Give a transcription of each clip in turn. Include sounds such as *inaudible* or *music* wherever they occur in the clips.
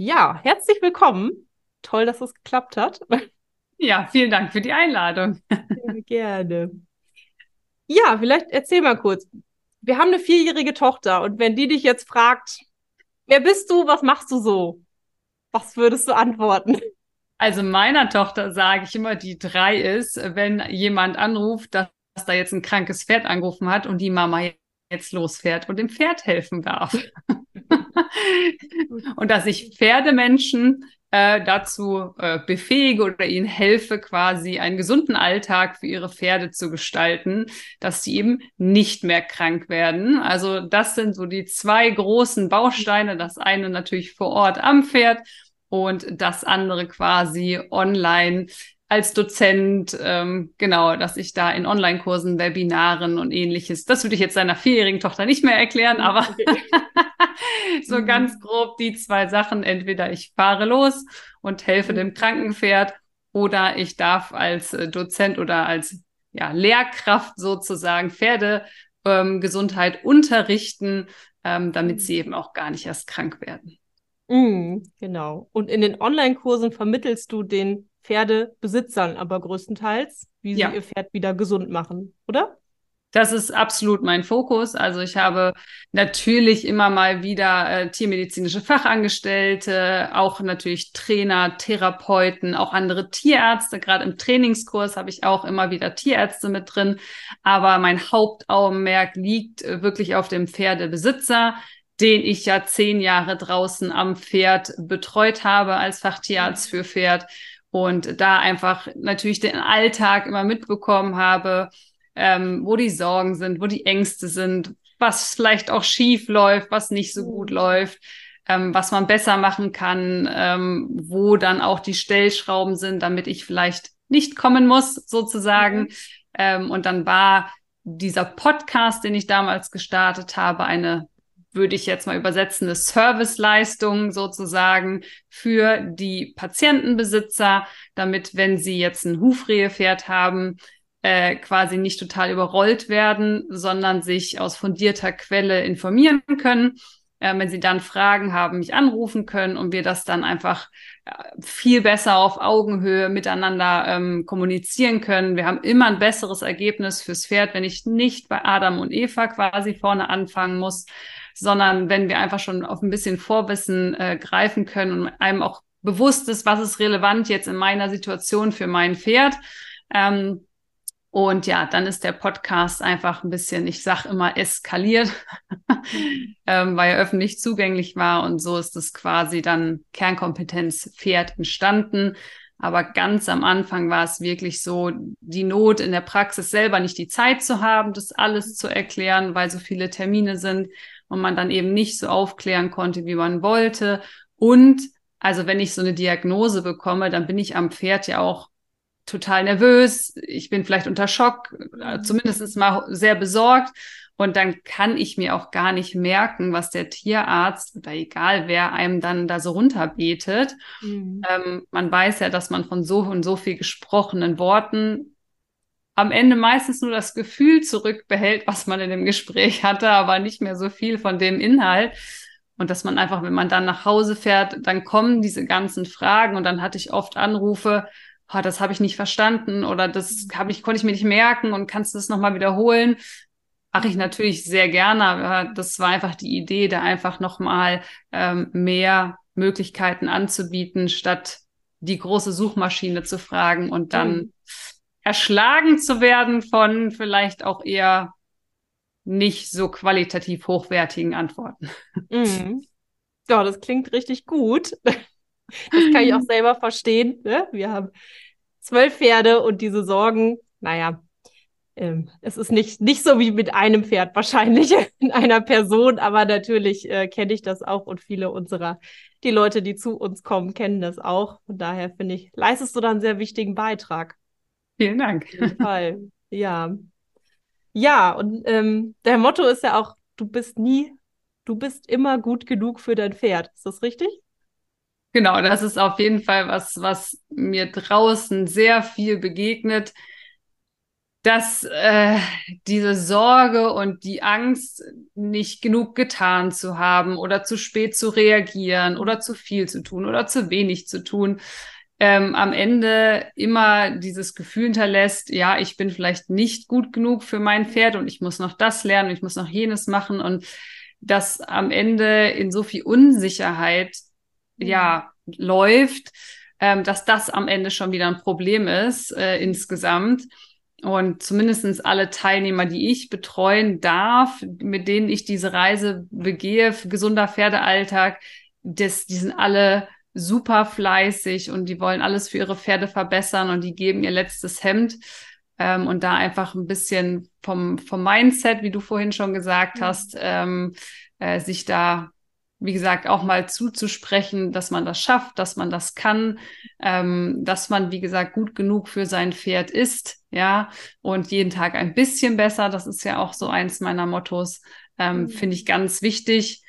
Ja, herzlich willkommen. Toll, dass es geklappt hat. Ja, vielen Dank für die Einladung. Sehr gerne. Ja, vielleicht erzähl mal kurz. Wir haben eine vierjährige Tochter und wenn die dich jetzt fragt, wer bist du, was machst du so? Was würdest du antworten? Also meiner Tochter sage ich immer, die drei ist, wenn jemand anruft, dass da jetzt ein krankes Pferd angerufen hat und die Mama jetzt losfährt und dem Pferd helfen darf. *laughs* und dass ich Pferdemenschen äh, dazu äh, befähige oder ihnen helfe, quasi einen gesunden Alltag für ihre Pferde zu gestalten, dass sie eben nicht mehr krank werden. Also das sind so die zwei großen Bausteine. Das eine natürlich vor Ort am Pferd und das andere quasi online als Dozent, ähm, genau, dass ich da in Online-Kursen, Webinaren und ähnliches, das würde ich jetzt seiner vierjährigen Tochter nicht mehr erklären, aber *laughs* so mhm. ganz grob die zwei Sachen. Entweder ich fahre los und helfe mhm. dem Krankenpferd oder ich darf als äh, Dozent oder als ja, Lehrkraft sozusagen Pferdegesundheit ähm, unterrichten, ähm, damit sie mhm. eben auch gar nicht erst krank werden. Mm, genau. Und in den Online-Kursen vermittelst du den Pferdebesitzern aber größtenteils, wie sie ja. ihr Pferd wieder gesund machen, oder? Das ist absolut mein Fokus. Also ich habe natürlich immer mal wieder äh, tiermedizinische Fachangestellte, auch natürlich Trainer, Therapeuten, auch andere Tierärzte. Gerade im Trainingskurs habe ich auch immer wieder Tierärzte mit drin. Aber mein Hauptaugenmerk liegt äh, wirklich auf dem Pferdebesitzer, den ich ja zehn Jahre draußen am Pferd betreut habe als Fachtierarzt für Pferd und da einfach natürlich den Alltag immer mitbekommen habe, ähm, wo die Sorgen sind, wo die Ängste sind, was vielleicht auch schief läuft, was nicht so gut mhm. läuft, ähm, was man besser machen kann, ähm, wo dann auch die Stellschrauben sind, damit ich vielleicht nicht kommen muss, sozusagen. Mhm. Ähm, und dann war dieser Podcast, den ich damals gestartet habe, eine würde ich jetzt mal übersetzen, eine Serviceleistung sozusagen für die Patientenbesitzer, damit, wenn sie jetzt ein Hufrehepferd haben, äh, quasi nicht total überrollt werden, sondern sich aus fundierter Quelle informieren können. Äh, wenn sie dann Fragen haben, mich anrufen können und wir das dann einfach äh, viel besser auf Augenhöhe miteinander ähm, kommunizieren können. Wir haben immer ein besseres Ergebnis fürs Pferd, wenn ich nicht bei Adam und Eva quasi vorne anfangen muss, sondern wenn wir einfach schon auf ein bisschen Vorwissen äh, greifen können und einem auch bewusst ist, was ist relevant jetzt in meiner Situation für mein Pferd. Ähm, und ja, dann ist der Podcast einfach ein bisschen, ich sag immer, eskaliert, *laughs* ähm, weil er öffentlich zugänglich war. Und so ist es quasi dann Kernkompetenz Pferd entstanden. Aber ganz am Anfang war es wirklich so, die Not in der Praxis selber nicht die Zeit zu haben, das alles zu erklären, weil so viele Termine sind und man dann eben nicht so aufklären konnte, wie man wollte. Und also wenn ich so eine Diagnose bekomme, dann bin ich am Pferd ja auch total nervös. Ich bin vielleicht unter Schock, äh, zumindest mal sehr besorgt. Und dann kann ich mir auch gar nicht merken, was der Tierarzt oder egal wer einem dann da so runterbetet. Mhm. Ähm, man weiß ja, dass man von so und so viel gesprochenen Worten am Ende meistens nur das Gefühl zurückbehält, was man in dem Gespräch hatte, aber nicht mehr so viel von dem Inhalt. Und dass man einfach, wenn man dann nach Hause fährt, dann kommen diese ganzen Fragen und dann hatte ich oft Anrufe, oh, das habe ich nicht verstanden oder das hab ich, konnte ich mir nicht merken und kannst du das nochmal wiederholen? Mache ich natürlich sehr gerne, aber das war einfach die Idee, da einfach nochmal ähm, mehr Möglichkeiten anzubieten, statt die große Suchmaschine zu fragen und dann mhm erschlagen zu werden von vielleicht auch eher nicht so qualitativ hochwertigen Antworten. Mhm. Ja, das klingt richtig gut. Das kann ich auch *laughs* selber verstehen. Ne? Wir haben zwölf Pferde und diese Sorgen, naja, ähm, es ist nicht, nicht so wie mit einem Pferd wahrscheinlich *laughs* in einer Person, aber natürlich äh, kenne ich das auch und viele unserer, die Leute, die zu uns kommen, kennen das auch. Von daher finde ich, leistest du da einen sehr wichtigen Beitrag. Vielen Dank. Auf jeden Fall. Ja. Ja, und ähm, der Motto ist ja auch, du bist nie, du bist immer gut genug für dein Pferd. Ist das richtig? Genau, das ist auf jeden Fall was, was mir draußen sehr viel begegnet, dass äh, diese Sorge und die Angst, nicht genug getan zu haben oder zu spät zu reagieren oder zu viel zu tun oder zu wenig zu tun, ähm, am Ende immer dieses Gefühl hinterlässt, ja, ich bin vielleicht nicht gut genug für mein Pferd und ich muss noch das lernen, ich muss noch jenes machen und das am Ende in so viel Unsicherheit, ja, läuft, ähm, dass das am Ende schon wieder ein Problem ist äh, insgesamt. Und zumindestens alle Teilnehmer, die ich betreuen darf, mit denen ich diese Reise begehe, gesunder Pferdealltag, das, die sind alle super fleißig und die wollen alles für ihre Pferde verbessern und die geben ihr letztes Hemd. Ähm, und da einfach ein bisschen vom, vom Mindset, wie du vorhin schon gesagt mhm. hast, ähm, äh, sich da wie gesagt, auch mal zuzusprechen, dass man das schafft, dass man das kann, ähm, dass man, wie gesagt, gut genug für sein Pferd ist, ja, und jeden Tag ein bisschen besser. Das ist ja auch so eins meiner Mottos, ähm, mhm. finde ich ganz wichtig.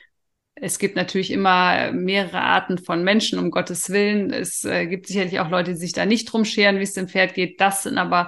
Es gibt natürlich immer mehrere Arten von Menschen, um Gottes Willen. Es äh, gibt sicherlich auch Leute, die sich da nicht drum scheren, wie es dem Pferd geht. Das sind aber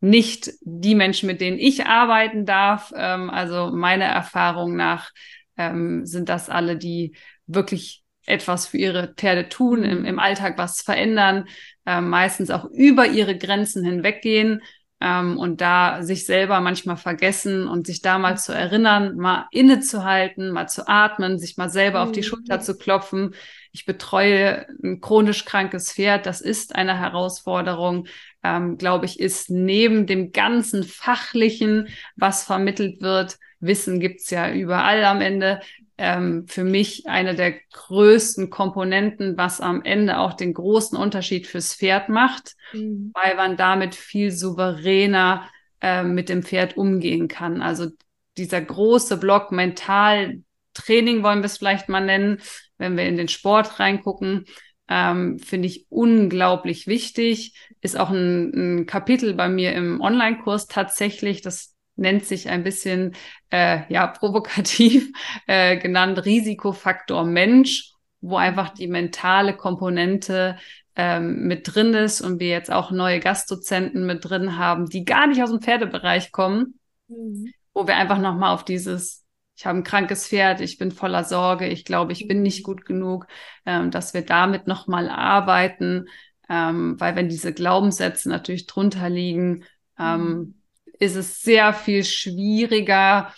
nicht die Menschen, mit denen ich arbeiten darf. Ähm, also meiner Erfahrung nach ähm, sind das alle, die wirklich etwas für ihre Pferde tun, im, im Alltag was verändern, äh, meistens auch über ihre Grenzen hinweggehen ähm, und da sich selber manchmal vergessen und sich da mal zu erinnern, mal innezuhalten, mal zu atmen, sich mal selber auf die mhm. Schulter zu klopfen. Ich betreue ein chronisch krankes Pferd. Das ist eine Herausforderung, ähm, glaube ich, ist neben dem ganzen Fachlichen, was vermittelt wird, Wissen gibt's ja überall am Ende. Ähm, für mich eine der größten Komponenten, was am Ende auch den großen Unterschied fürs Pferd macht, mhm. weil man damit viel souveräner äh, mit dem Pferd umgehen kann. Also dieser große Block Mentaltraining wollen wir es vielleicht mal nennen, wenn wir in den Sport reingucken, ähm, finde ich unglaublich wichtig. Ist auch ein, ein Kapitel bei mir im Online-Kurs tatsächlich. Das nennt sich ein bisschen äh, ja provokativ *laughs* äh, genannt Risikofaktor Mensch, wo einfach die mentale Komponente ähm, mit drin ist und wir jetzt auch neue Gastdozenten mit drin haben, die gar nicht aus dem Pferdebereich kommen, mhm. wo wir einfach nochmal auf dieses ich habe ein krankes Pferd, ich bin voller Sorge, ich glaube, ich bin nicht gut genug, ähm, dass wir damit nochmal arbeiten, ähm, weil wenn diese Glaubenssätze natürlich drunter liegen, ähm, mhm ist es sehr viel schwieriger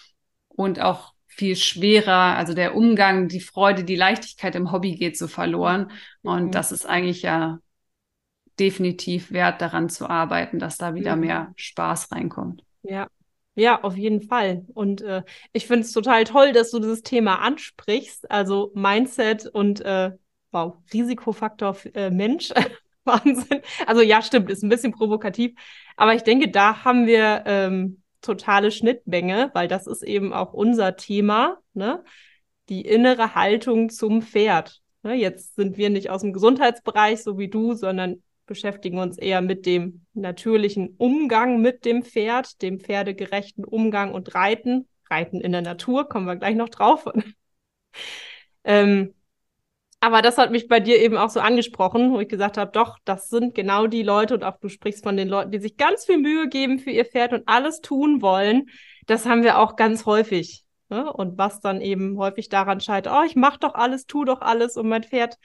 und auch viel schwerer. Also der Umgang, die Freude, die Leichtigkeit im Hobby geht so verloren. Und mhm. das ist eigentlich ja definitiv wert, daran zu arbeiten, dass da wieder mhm. mehr Spaß reinkommt. Ja. Ja, auf jeden Fall. Und äh, ich finde es total toll, dass du dieses Thema ansprichst. Also Mindset und äh, wow, Risikofaktor äh, Mensch. *laughs* Wahnsinn. Also ja, stimmt, ist ein bisschen provokativ. Aber ich denke, da haben wir ähm, totale Schnittmenge, weil das ist eben auch unser Thema, ne? Die innere Haltung zum Pferd. Ne? Jetzt sind wir nicht aus dem Gesundheitsbereich, so wie du, sondern beschäftigen uns eher mit dem natürlichen Umgang mit dem Pferd, dem pferdegerechten Umgang und Reiten. Reiten in der Natur, kommen wir gleich noch drauf. *laughs* ähm, aber das hat mich bei dir eben auch so angesprochen, wo ich gesagt habe, doch, das sind genau die Leute und auch du sprichst von den Leuten, die sich ganz viel Mühe geben für ihr Pferd und alles tun wollen. Das haben wir auch ganz häufig. Ne? Und was dann eben häufig daran scheitert, oh, ich mach doch alles, tu doch alles und mein Pferd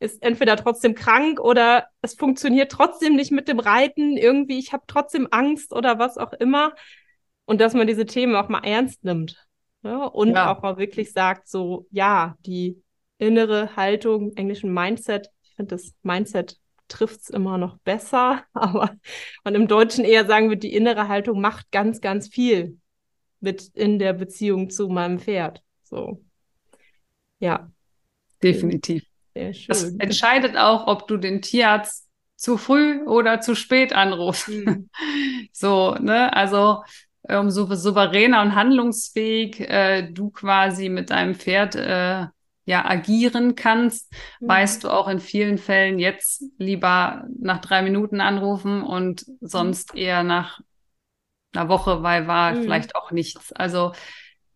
ist entweder trotzdem krank oder es funktioniert trotzdem nicht mit dem Reiten. Irgendwie, ich habe trotzdem Angst oder was auch immer. Und dass man diese Themen auch mal ernst nimmt. Ne? Und ja. auch mal wirklich sagt, so, ja, die innere Haltung, englischen Mindset. Ich finde das Mindset trifft es immer noch besser, *laughs* aber man im Deutschen eher sagen wird, die innere Haltung macht ganz, ganz viel mit in der Beziehung zu meinem Pferd. So. Ja. Definitiv. Sehr schön. Das entscheidet auch, ob du den Tierarzt zu früh oder zu spät anrufst. Mhm. *laughs* So, ne? Also umso souveräner und handlungsfähig äh, du quasi mit deinem Pferd äh, ja agieren kannst, mhm. weißt du auch in vielen Fällen jetzt lieber nach drei Minuten anrufen und sonst mhm. eher nach einer Woche, weil war mhm. vielleicht auch nichts. Also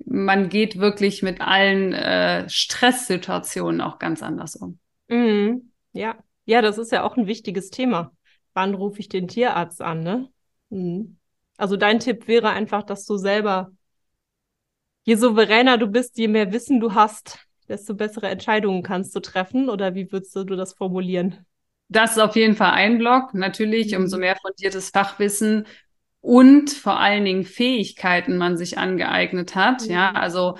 man geht wirklich mit allen äh, Stresssituationen auch ganz anders um. Mhm. Ja, ja, das ist ja auch ein wichtiges Thema. Wann rufe ich den Tierarzt an, ne? Mhm. Also dein Tipp wäre einfach, dass du selber, je souveräner du bist, je mehr Wissen du hast, desto bessere Entscheidungen kannst du treffen. Oder wie würdest du das formulieren? Das ist auf jeden Fall ein Block. Natürlich, mhm. umso mehr fundiertes Fachwissen und vor allen Dingen Fähigkeiten man sich angeeignet hat. Mhm. Ja, also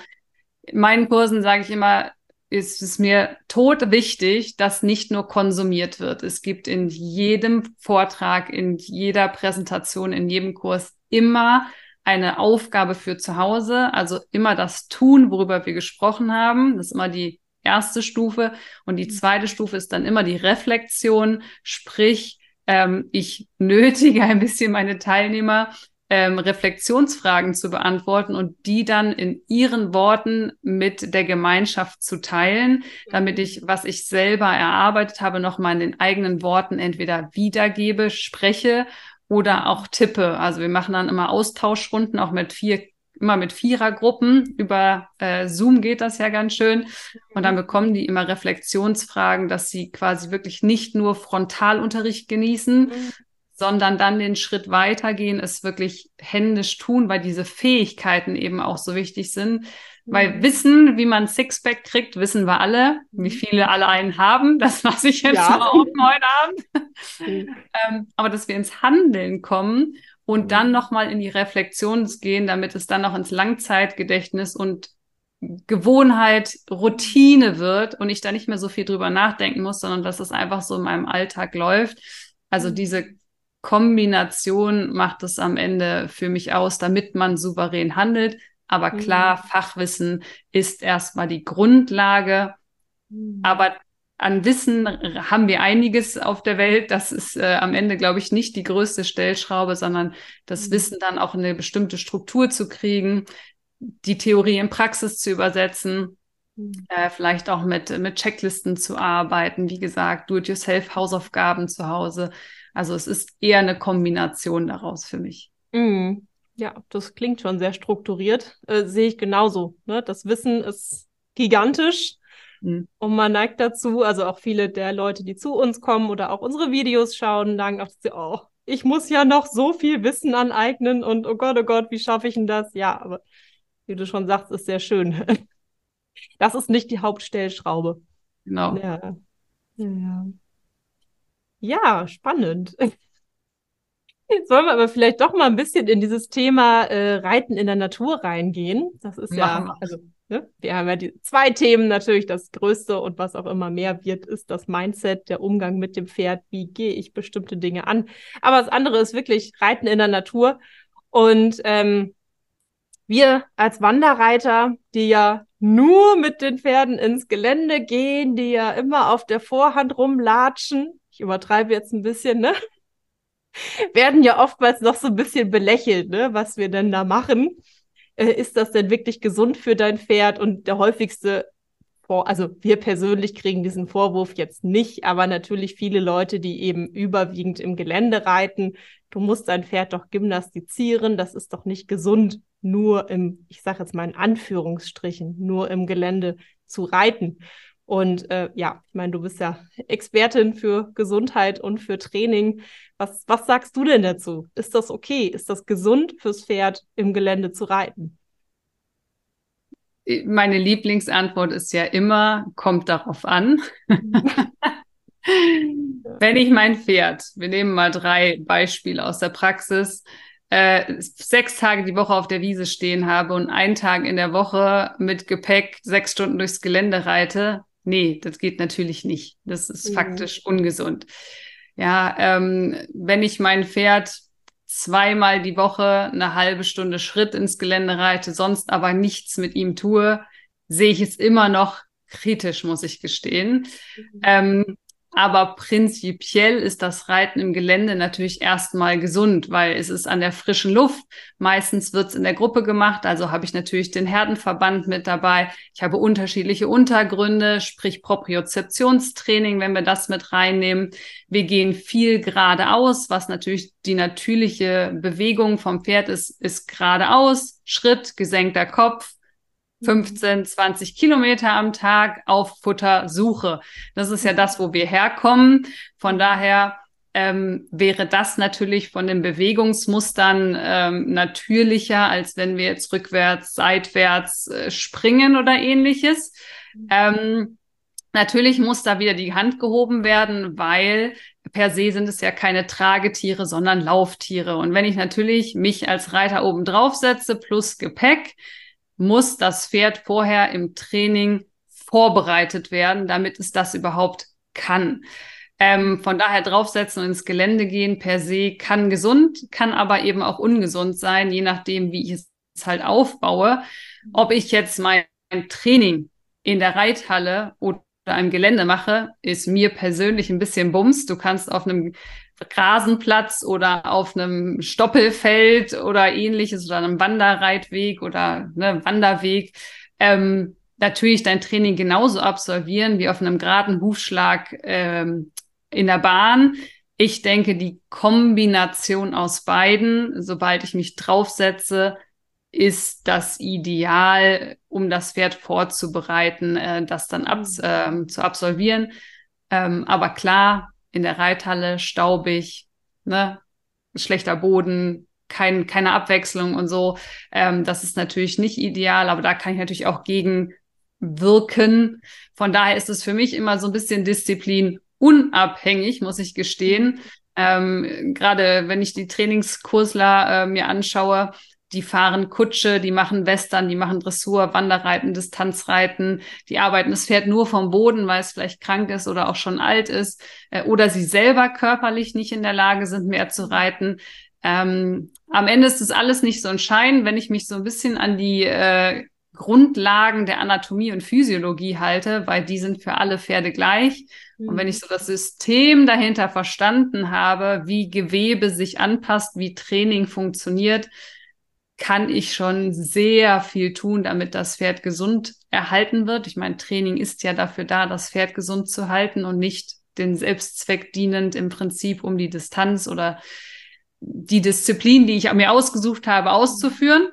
in meinen Kursen sage ich immer, ist es mir tot wichtig, dass nicht nur konsumiert wird. Es gibt in jedem Vortrag, in jeder Präsentation, in jedem Kurs immer eine Aufgabe für zu Hause, also immer das tun, worüber wir gesprochen haben. Das ist immer die erste Stufe. Und die zweite Stufe ist dann immer die Reflexion, sprich, ähm, ich nötige ein bisschen meine Teilnehmer, ähm, Reflexionsfragen zu beantworten und die dann in ihren Worten mit der Gemeinschaft zu teilen, damit ich, was ich selber erarbeitet habe, nochmal in den eigenen Worten entweder wiedergebe, spreche oder auch tippe. Also wir machen dann immer Austauschrunden, auch mit vier immer mit Vierergruppen. Über äh, Zoom geht das ja ganz schön. Und dann bekommen die immer Reflexionsfragen, dass sie quasi wirklich nicht nur Frontalunterricht genießen, mhm sondern dann den Schritt weitergehen, es wirklich händisch tun, weil diese Fähigkeiten eben auch so wichtig sind. Weil. Wissen, wie man Sixpack kriegt, wissen wir alle, wie mhm. viele alle einen haben. Das lasse ich jetzt ja. mal auf heute Abend. Ähm, aber dass wir ins Handeln kommen und dann nochmal in die Reflexion gehen, damit es dann auch ins Langzeitgedächtnis und Gewohnheit, Routine wird und ich da nicht mehr so viel drüber nachdenken muss, sondern dass es einfach so in meinem Alltag läuft. Also mhm. diese Kombination macht es am Ende für mich aus, damit man souverän handelt. Aber mhm. klar, mhm. Fachwissen ist erstmal die Grundlage. Mhm. Aber an Wissen haben wir einiges auf der Welt. Das ist äh, am Ende, glaube ich, nicht die größte Stellschraube, sondern das mhm. Wissen dann auch in eine bestimmte Struktur zu kriegen, die Theorie in Praxis zu übersetzen, mhm. äh, vielleicht auch mit, mit Checklisten zu arbeiten. Wie gesagt, Do-it-yourself-Hausaufgaben zu Hause. Also es ist eher eine Kombination daraus für mich. Mm, ja, das klingt schon sehr strukturiert. Äh, Sehe ich genauso. Ne? Das Wissen ist gigantisch. Mm. Und man neigt dazu, also auch viele der Leute, die zu uns kommen oder auch unsere Videos schauen, sagen auch, oh, ich muss ja noch so viel Wissen aneignen und oh Gott, oh Gott, wie schaffe ich denn das? Ja, aber wie du schon sagst, ist sehr schön. *laughs* Das ist nicht die Hauptstellschraube. Genau. Ja. ja. Ja, spannend. *laughs* Jetzt wollen wir aber vielleicht doch mal ein bisschen in dieses Thema äh, Reiten in der Natur reingehen. Das ist ja, also ne, wir haben ja die zwei Themen natürlich. Das Größte und was auch immer mehr wird, ist das Mindset, der Umgang mit dem Pferd. Wie gehe ich bestimmte Dinge an? Aber das andere ist wirklich Reiten in der Natur. Und ähm, wir als Wanderreiter, die ja nur mit den Pferden ins Gelände gehen, die ja immer auf der Vorhand rumlatschen, ich übertreibe jetzt ein bisschen, ne? *laughs* Werden ja oftmals noch so ein bisschen belächelt, ne? Was wir denn da machen. Äh, ist das denn wirklich gesund für dein Pferd? Und der häufigste also wir persönlich kriegen diesen Vorwurf jetzt nicht, aber natürlich viele Leute, die eben überwiegend im Gelände reiten. Du musst dein Pferd doch gymnastizieren, das ist doch nicht gesund, nur im, ich sage jetzt mal in Anführungsstrichen, nur im Gelände zu reiten. Und äh, ja, ich meine, du bist ja Expertin für Gesundheit und für Training. Was, was sagst du denn dazu? Ist das okay? Ist das gesund fürs Pferd im Gelände zu reiten? Meine Lieblingsantwort ist ja immer, kommt darauf an. *laughs* Wenn ich mein Pferd, wir nehmen mal drei Beispiele aus der Praxis, äh, sechs Tage die Woche auf der Wiese stehen habe und einen Tag in der Woche mit Gepäck sechs Stunden durchs Gelände reite, nee, das geht natürlich nicht. Das ist mhm. faktisch ungesund. Ja, ähm, wenn ich mein Pferd zweimal die Woche eine halbe Stunde Schritt ins Gelände reite, sonst aber nichts mit ihm tue, sehe ich es immer noch kritisch, muss ich gestehen. Mhm. Ähm, aber prinzipiell ist das Reiten im Gelände natürlich erstmal gesund, weil es ist an der frischen Luft. Meistens wird es in der Gruppe gemacht. Also habe ich natürlich den Herdenverband mit dabei. Ich habe unterschiedliche Untergründe, sprich Propriozeptionstraining, wenn wir das mit reinnehmen. Wir gehen viel geradeaus, was natürlich die natürliche Bewegung vom Pferd ist, ist geradeaus, Schritt, gesenkter Kopf, 15, 20 Kilometer am Tag auf Futtersuche. Das ist ja das, wo wir herkommen. Von daher ähm, wäre das natürlich von den Bewegungsmustern ähm, natürlicher, als wenn wir jetzt rückwärts, seitwärts äh, springen oder ähnliches. Ähm, natürlich muss da wieder die Hand gehoben werden, weil per se sind es ja keine Tragetiere, sondern Lauftiere. Und wenn ich natürlich mich als Reiter oben drauf setze plus Gepäck, muss das Pferd vorher im Training vorbereitet werden, damit es das überhaupt kann. Ähm, von daher draufsetzen und ins Gelände gehen per se kann gesund, kann aber eben auch ungesund sein, je nachdem, wie ich es halt aufbaue. Ob ich jetzt mein Training in der Reithalle oder im Gelände mache, ist mir persönlich ein bisschen Bums. Du kannst auf einem Rasenplatz oder auf einem Stoppelfeld oder ähnliches oder einem Wanderreitweg oder ne, Wanderweg ähm, natürlich dein Training genauso absolvieren wie auf einem geraden Hufschlag ähm, in der Bahn. Ich denke, die Kombination aus beiden, sobald ich mich draufsetze, ist das Ideal, um das Pferd vorzubereiten, äh, das dann ab, äh, zu absolvieren. Ähm, aber klar, in der Reithalle staubig, ne, schlechter Boden, kein, keine Abwechslung und so. Ähm, das ist natürlich nicht ideal, aber da kann ich natürlich auch gegen wirken. Von daher ist es für mich immer so ein bisschen Disziplin unabhängig, muss ich gestehen. Ähm, Gerade wenn ich die Trainingskursler äh, mir anschaue, die fahren Kutsche, die machen Western, die machen Dressur, Wanderreiten, Distanzreiten, die arbeiten das Pferd nur vom Boden, weil es vielleicht krank ist oder auch schon alt ist, äh, oder sie selber körperlich nicht in der Lage sind, mehr zu reiten. Ähm, am Ende ist das alles nicht so entscheidend, wenn ich mich so ein bisschen an die äh, Grundlagen der Anatomie und Physiologie halte, weil die sind für alle Pferde gleich. Mhm. Und wenn ich so das System dahinter verstanden habe, wie Gewebe sich anpasst, wie Training funktioniert, kann ich schon sehr viel tun, damit das Pferd gesund erhalten wird. Ich meine, Training ist ja dafür da, das Pferd gesund zu halten und nicht den Selbstzweck dienend im Prinzip, um die Distanz oder die Disziplin, die ich mir ausgesucht habe, auszuführen.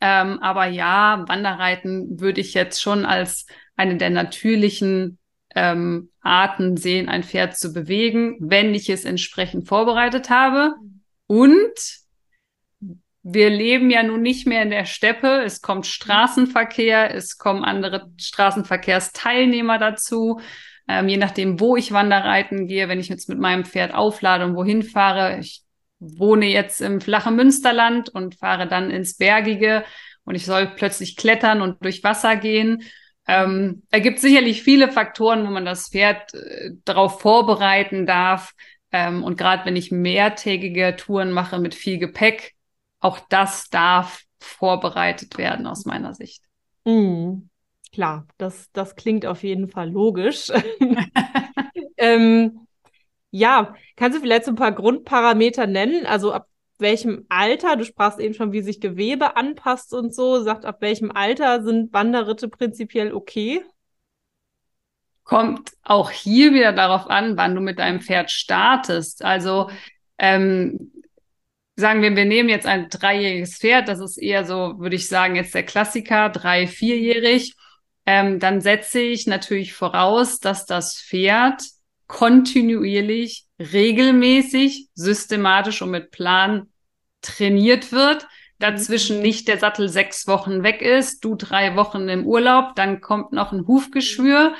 Ähm, aber ja, Wanderreiten würde ich jetzt schon als eine der natürlichen ähm, Arten sehen, ein Pferd zu bewegen, wenn ich es entsprechend vorbereitet habe. Und wir leben ja nun nicht mehr in der Steppe. Es kommt Straßenverkehr, es kommen andere Straßenverkehrsteilnehmer dazu. Ähm, je nachdem, wo ich Wanderreiten gehe, wenn ich jetzt mit meinem Pferd auflade und wohin fahre. Ich wohne jetzt im flachen Münsterland und fahre dann ins Bergige und ich soll plötzlich klettern und durch Wasser gehen. Ähm, da gibt sicherlich viele Faktoren, wo man das Pferd äh, darauf vorbereiten darf. Ähm, und gerade wenn ich mehrtägige Touren mache mit viel Gepäck, auch das darf vorbereitet werden aus meiner Sicht. Mm, klar, das, das klingt auf jeden Fall logisch. *laughs* ähm, ja, kannst du vielleicht so ein paar Grundparameter nennen? Also ab welchem Alter, du sprachst eben schon, wie sich Gewebe anpasst und so, sagt, ab welchem Alter sind Wanderritte prinzipiell okay? Kommt auch hier wieder darauf an, wann du mit deinem Pferd startest. Also ähm, sagen wir, wir nehmen jetzt ein dreijähriges Pferd, das ist eher so, würde ich sagen, jetzt der Klassiker, drei, vierjährig. Ähm, dann setze ich natürlich voraus, dass das Pferd kontinuierlich, regelmäßig, systematisch und mit Plan trainiert wird. Dazwischen mhm. nicht der Sattel sechs Wochen weg ist, du drei Wochen im Urlaub, dann kommt noch ein Hufgeschwür.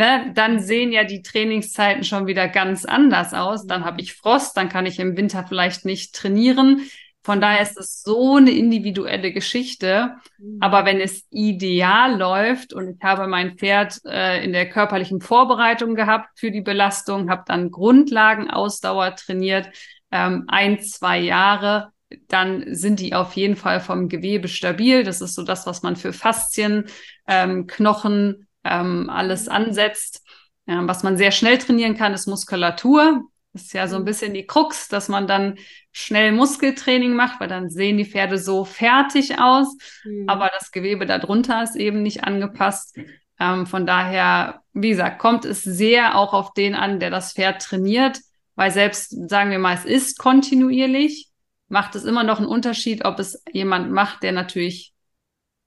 Ne, dann sehen ja die Trainingszeiten schon wieder ganz anders aus. Dann habe ich Frost, dann kann ich im Winter vielleicht nicht trainieren. Von daher ist es so eine individuelle Geschichte. Mhm. Aber wenn es ideal läuft und ich habe mein Pferd äh, in der körperlichen Vorbereitung gehabt für die Belastung, habe dann Grundlagenausdauer trainiert, ähm, ein, zwei Jahre, dann sind die auf jeden Fall vom Gewebe stabil. Das ist so das, was man für Faszien, ähm, Knochen, ähm, alles ansetzt. Ähm, was man sehr schnell trainieren kann, ist Muskulatur. Das ist ja so ein mhm. bisschen die Krux, dass man dann schnell Muskeltraining macht, weil dann sehen die Pferde so fertig aus, mhm. aber das Gewebe darunter ist eben nicht angepasst. Ähm, von daher, wie gesagt, kommt es sehr auch auf den an, der das Pferd trainiert, weil selbst, sagen wir mal, es ist kontinuierlich, macht es immer noch einen Unterschied, ob es jemand macht, der natürlich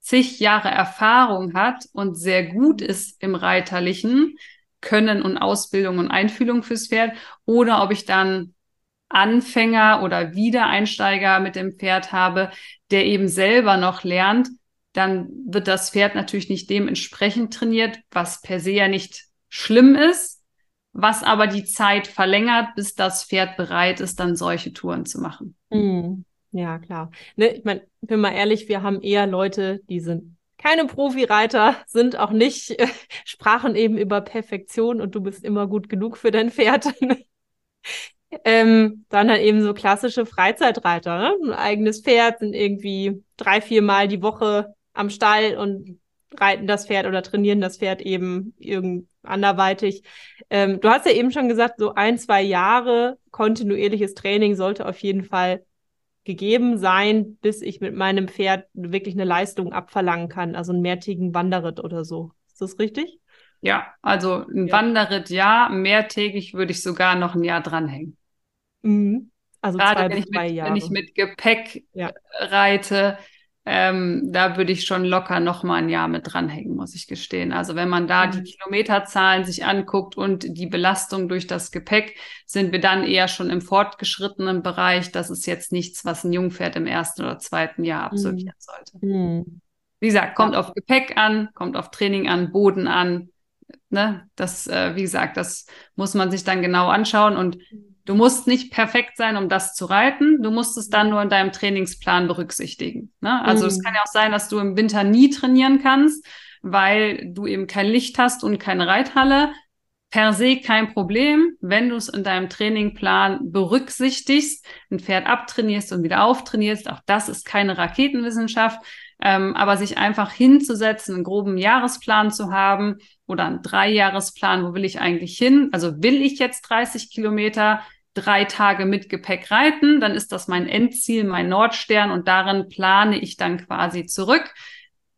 zig Jahre Erfahrung hat und sehr gut ist im Reiterlichen, Können und Ausbildung und Einfühlung fürs Pferd oder ob ich dann Anfänger oder Wiedereinsteiger mit dem Pferd habe, der eben selber noch lernt, dann wird das Pferd natürlich nicht dementsprechend trainiert, was per se ja nicht schlimm ist, was aber die Zeit verlängert, bis das Pferd bereit ist, dann solche Touren zu machen. Mhm. Ja, klar. Ne, ich meine, bin mal ehrlich, wir haben eher Leute, die sind keine Profireiter, sind auch nicht, äh, *laughs* sprachen eben über Perfektion und du bist immer gut genug für dein Pferd. *laughs* ähm, dann halt eben so klassische Freizeitreiter, ne? Ein eigenes Pferd sind irgendwie drei, vier Mal die Woche am Stall und reiten das Pferd oder trainieren das Pferd eben irgend anderweitig. Ähm, du hast ja eben schon gesagt, so ein, zwei Jahre kontinuierliches Training sollte auf jeden Fall gegeben sein, bis ich mit meinem Pferd wirklich eine Leistung abverlangen kann, also einen mehrtägigen Wanderritt oder so. Ist das richtig? Ja, also ein ja. Wanderritt ja, mehrtägig würde ich sogar noch ein Jahr dranhängen. Mhm. Also Gerade zwei bis drei Jahre. Wenn ich mit Gepäck ja. reite, ähm, da würde ich schon locker noch mal ein Jahr mit dranhängen, muss ich gestehen. Also wenn man da mhm. die Kilometerzahlen sich anguckt und die Belastung durch das Gepäck, sind wir dann eher schon im fortgeschrittenen Bereich. Das ist jetzt nichts, was ein Jungpferd im ersten oder zweiten Jahr absolvieren mhm. sollte. Mhm. Wie gesagt, kommt auf Gepäck an, kommt auf Training an, Boden an. Ne? Das, äh, wie gesagt, das muss man sich dann genau anschauen und mhm. Du musst nicht perfekt sein, um das zu reiten. Du musst es dann nur in deinem Trainingsplan berücksichtigen. Ne? Also es mhm. kann ja auch sein, dass du im Winter nie trainieren kannst, weil du eben kein Licht hast und keine Reithalle. Per se kein Problem, wenn du es in deinem Trainingplan berücksichtigst, ein Pferd abtrainierst und wieder auftrainierst. Auch das ist keine Raketenwissenschaft. Ähm, aber sich einfach hinzusetzen, einen groben Jahresplan zu haben oder einen Dreijahresplan, wo will ich eigentlich hin? Also will ich jetzt 30 Kilometer, drei Tage mit Gepäck reiten, dann ist das mein Endziel, mein Nordstern und darin plane ich dann quasi zurück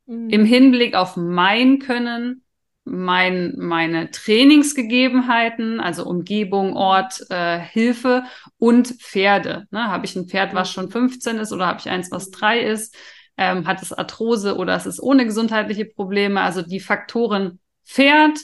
mhm. im Hinblick auf mein Können, mein, meine Trainingsgegebenheiten, also Umgebung, Ort, äh, Hilfe und Pferde. Ne? Habe ich ein Pferd, was schon 15 ist oder habe ich eins, was drei ist? Ähm, hat es Arthrose oder es ist ohne gesundheitliche Probleme? Also die Faktoren Pferd,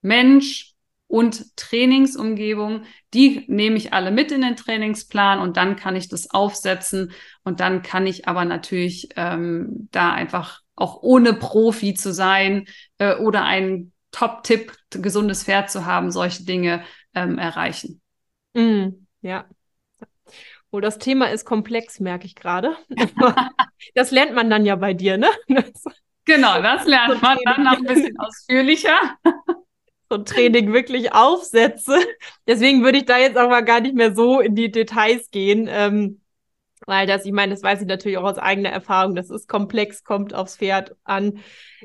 Mensch, und Trainingsumgebung, die nehme ich alle mit in den Trainingsplan und dann kann ich das aufsetzen und dann kann ich aber natürlich ähm, da einfach auch ohne Profi zu sein äh, oder einen Top-Tipp, gesundes Pferd zu haben, solche Dinge ähm, erreichen. Mm, ja. Oh, das Thema ist komplex, merke ich gerade. *laughs* das lernt man dann ja bei dir, ne? genau, das lernt *laughs* man dann noch ein bisschen ausführlicher so ein Training wirklich aufsetze. *laughs* Deswegen würde ich da jetzt auch mal gar nicht mehr so in die Details gehen. Ähm, weil das, ich meine, das weiß ich natürlich auch aus eigener Erfahrung, das ist komplex, kommt aufs Pferd an.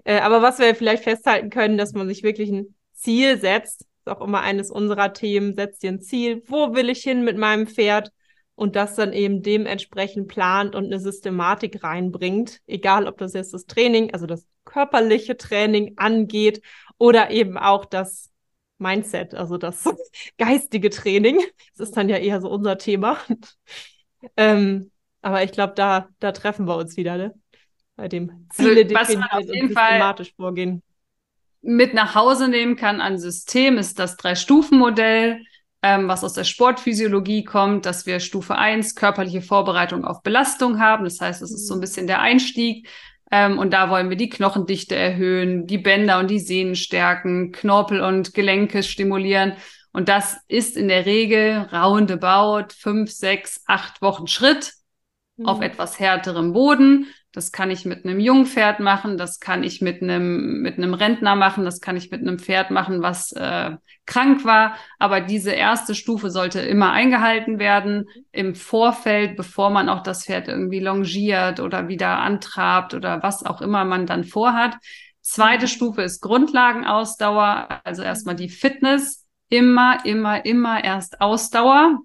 Äh, aber was wir vielleicht festhalten können, dass man sich wirklich ein Ziel setzt, ist auch immer eines unserer Themen, setzt dir ein Ziel, wo will ich hin mit meinem Pferd? Und das dann eben dementsprechend plant und eine Systematik reinbringt, egal ob das jetzt das Training, also das körperliche Training angeht oder eben auch das Mindset, also das *laughs* geistige Training. Das ist dann ja eher so unser Thema. *laughs* ähm, aber ich glaube, da, da treffen wir uns wieder, ne? Bei dem also, Ziele also, definieren und systematisch Fall vorgehen. Mit nach Hause nehmen kann an System ist das Drei-Stufen-Modell, ähm, was aus der Sportphysiologie kommt, dass wir Stufe 1 körperliche Vorbereitung auf Belastung haben. Das heißt, es ist so ein mhm. bisschen der Einstieg. Ähm, und da wollen wir die Knochendichte erhöhen, die Bänder und die Sehnen stärken, Knorpel und Gelenke stimulieren. Und das ist in der Regel roundabout fünf, sechs, acht Wochen Schritt mhm. auf etwas härterem Boden. Das kann ich mit einem Jungpferd machen, das kann ich mit einem, mit einem Rentner machen, das kann ich mit einem Pferd machen, was äh, krank war. Aber diese erste Stufe sollte immer eingehalten werden im Vorfeld, bevor man auch das Pferd irgendwie longiert oder wieder antrabt oder was auch immer man dann vorhat. Zweite mhm. Stufe ist Grundlagenausdauer, also erstmal die Fitness. Immer, immer, immer erst Ausdauer,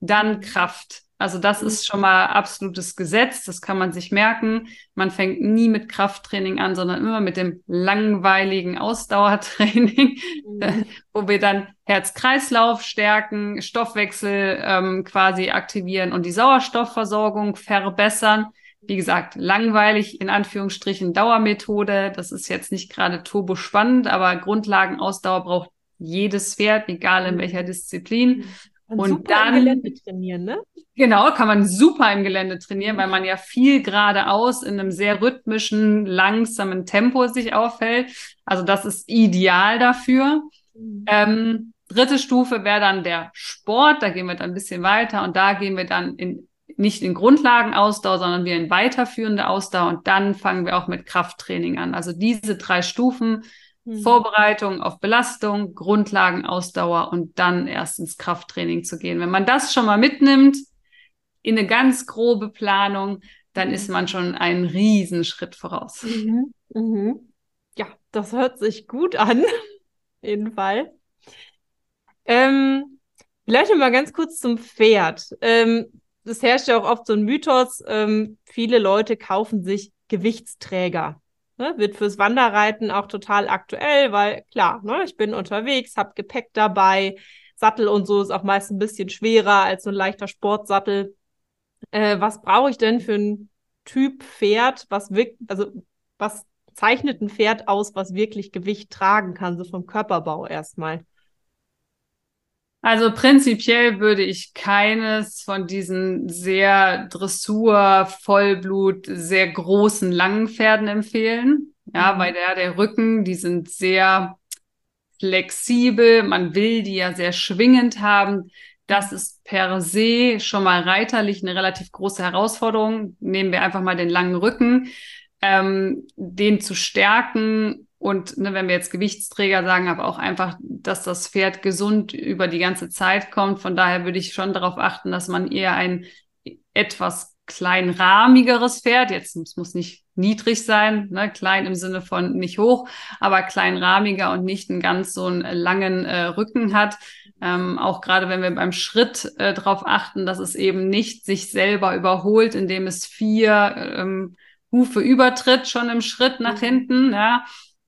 dann mhm. Kraft. Also das ist schon mal absolutes Gesetz, das kann man sich merken. Man fängt nie mit Krafttraining an, sondern immer mit dem langweiligen Ausdauertraining, *laughs* mhm. wo wir dann Herz-Kreislauf stärken, Stoffwechsel ähm, quasi aktivieren und die Sauerstoffversorgung verbessern. Wie gesagt, langweilig in Anführungsstrichen Dauermethode. Das ist jetzt nicht gerade turbo spannend, aber Grundlagenausdauer braucht jedes Pferd, egal in mhm. welcher Disziplin. Und, und dann im Gelände trainieren, ne? Genau, kann man super im Gelände trainieren, weil man ja viel geradeaus in einem sehr rhythmischen, langsamen Tempo sich aufhält. Also das ist ideal dafür. Mhm. Ähm, dritte Stufe wäre dann der Sport. Da gehen wir dann ein bisschen weiter und da gehen wir dann in nicht in Grundlagenausdauer, sondern wir in weiterführende Ausdauer und dann fangen wir auch mit Krafttraining an. Also diese drei Stufen Mhm. Vorbereitung auf Belastung, Grundlagenausdauer und dann erst ins Krafttraining zu gehen. Wenn man das schon mal mitnimmt in eine ganz grobe Planung, dann ist man schon einen Riesenschritt voraus. Mhm. Mhm. Ja, das hört sich gut an. *laughs* Auf jeden Fall. Ähm, vielleicht noch mal ganz kurz zum Pferd. Ähm, das herrscht ja auch oft so ein Mythos. Ähm, viele Leute kaufen sich Gewichtsträger. Ne, wird fürs Wanderreiten auch total aktuell, weil klar, ne, ich bin unterwegs, habe Gepäck dabei, Sattel und so ist auch meist ein bisschen schwerer als so ein leichter Sportsattel. Äh, was brauche ich denn für ein Typ Pferd, was wirkt, also was zeichnet ein Pferd aus, was wirklich Gewicht tragen kann, so vom Körperbau erstmal? Also prinzipiell würde ich keines von diesen sehr Dressur, Vollblut, sehr großen, langen Pferden empfehlen. Ja, mhm. weil der, der Rücken, die sind sehr flexibel. Man will die ja sehr schwingend haben. Das ist per se schon mal reiterlich eine relativ große Herausforderung. Nehmen wir einfach mal den langen Rücken. Ähm, den zu stärken und ne, wenn wir jetzt Gewichtsträger sagen, aber auch einfach, dass das Pferd gesund über die ganze Zeit kommt. Von daher würde ich schon darauf achten, dass man eher ein etwas kleinrahmigeres Pferd, jetzt es muss nicht niedrig sein, ne, klein im Sinne von nicht hoch, aber kleinrahmiger und nicht einen ganz so einen langen äh, Rücken hat. Ähm, auch gerade wenn wir beim Schritt äh, darauf achten, dass es eben nicht sich selber überholt, indem es vier ähm, Hufe übertritt schon im Schritt nach mhm. hinten. Ja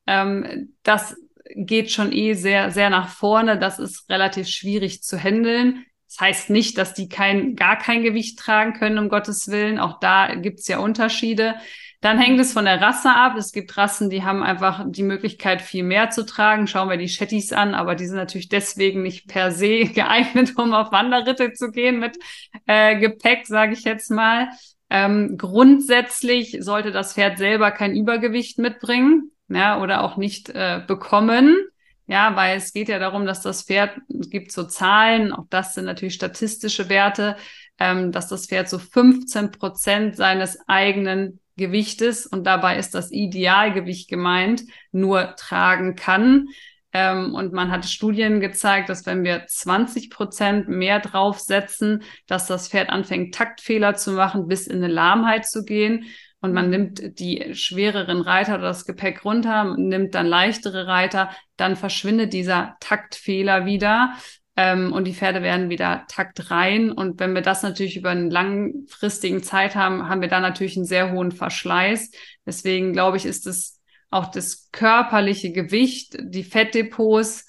ähm, das geht schon eh sehr, sehr nach vorne. Das ist relativ schwierig zu handeln. Das heißt nicht, dass die kein, gar kein Gewicht tragen können, um Gottes Willen. Auch da gibt's ja Unterschiede. Dann hängt es von der Rasse ab. Es gibt Rassen, die haben einfach die Möglichkeit, viel mehr zu tragen. Schauen wir die Shetties an, aber die sind natürlich deswegen nicht per se *laughs* geeignet, um auf Wanderritte zu gehen mit äh, Gepäck, sage ich jetzt mal. Ähm, grundsätzlich sollte das Pferd selber kein Übergewicht mitbringen ja, oder auch nicht äh, bekommen. Ja, weil es geht ja darum, dass das Pferd, es gibt so Zahlen, auch das sind natürlich statistische Werte, ähm, dass das Pferd so 15 Prozent seines eigenen Gewichtes und dabei ist das Idealgewicht gemeint, nur tragen kann. Ähm, und man hat Studien gezeigt, dass wenn wir 20 Prozent mehr draufsetzen, dass das Pferd anfängt, Taktfehler zu machen, bis in eine Lahmheit zu gehen und man nimmt die schwereren Reiter oder das Gepäck runter, nimmt dann leichtere Reiter, dann verschwindet dieser Taktfehler wieder ähm, und die Pferde werden wieder taktrein. Und wenn wir das natürlich über einen langfristigen Zeit haben, haben wir da natürlich einen sehr hohen Verschleiß. Deswegen glaube ich, ist es auch das körperliche Gewicht, die Fettdepots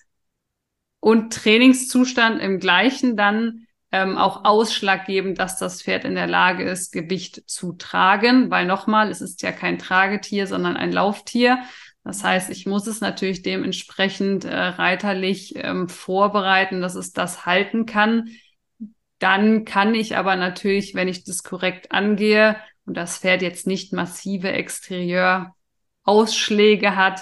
und Trainingszustand im gleichen dann ähm, auch ausschlaggebend, dass das Pferd in der Lage ist, Gewicht zu tragen, weil nochmal, es ist ja kein Tragetier, sondern ein Lauftier. Das heißt, ich muss es natürlich dementsprechend äh, reiterlich ähm, vorbereiten, dass es das halten kann. Dann kann ich aber natürlich, wenn ich das korrekt angehe und das Pferd jetzt nicht massive Exterieur-Ausschläge hat,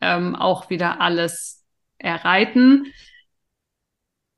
ähm, auch wieder alles erreiten.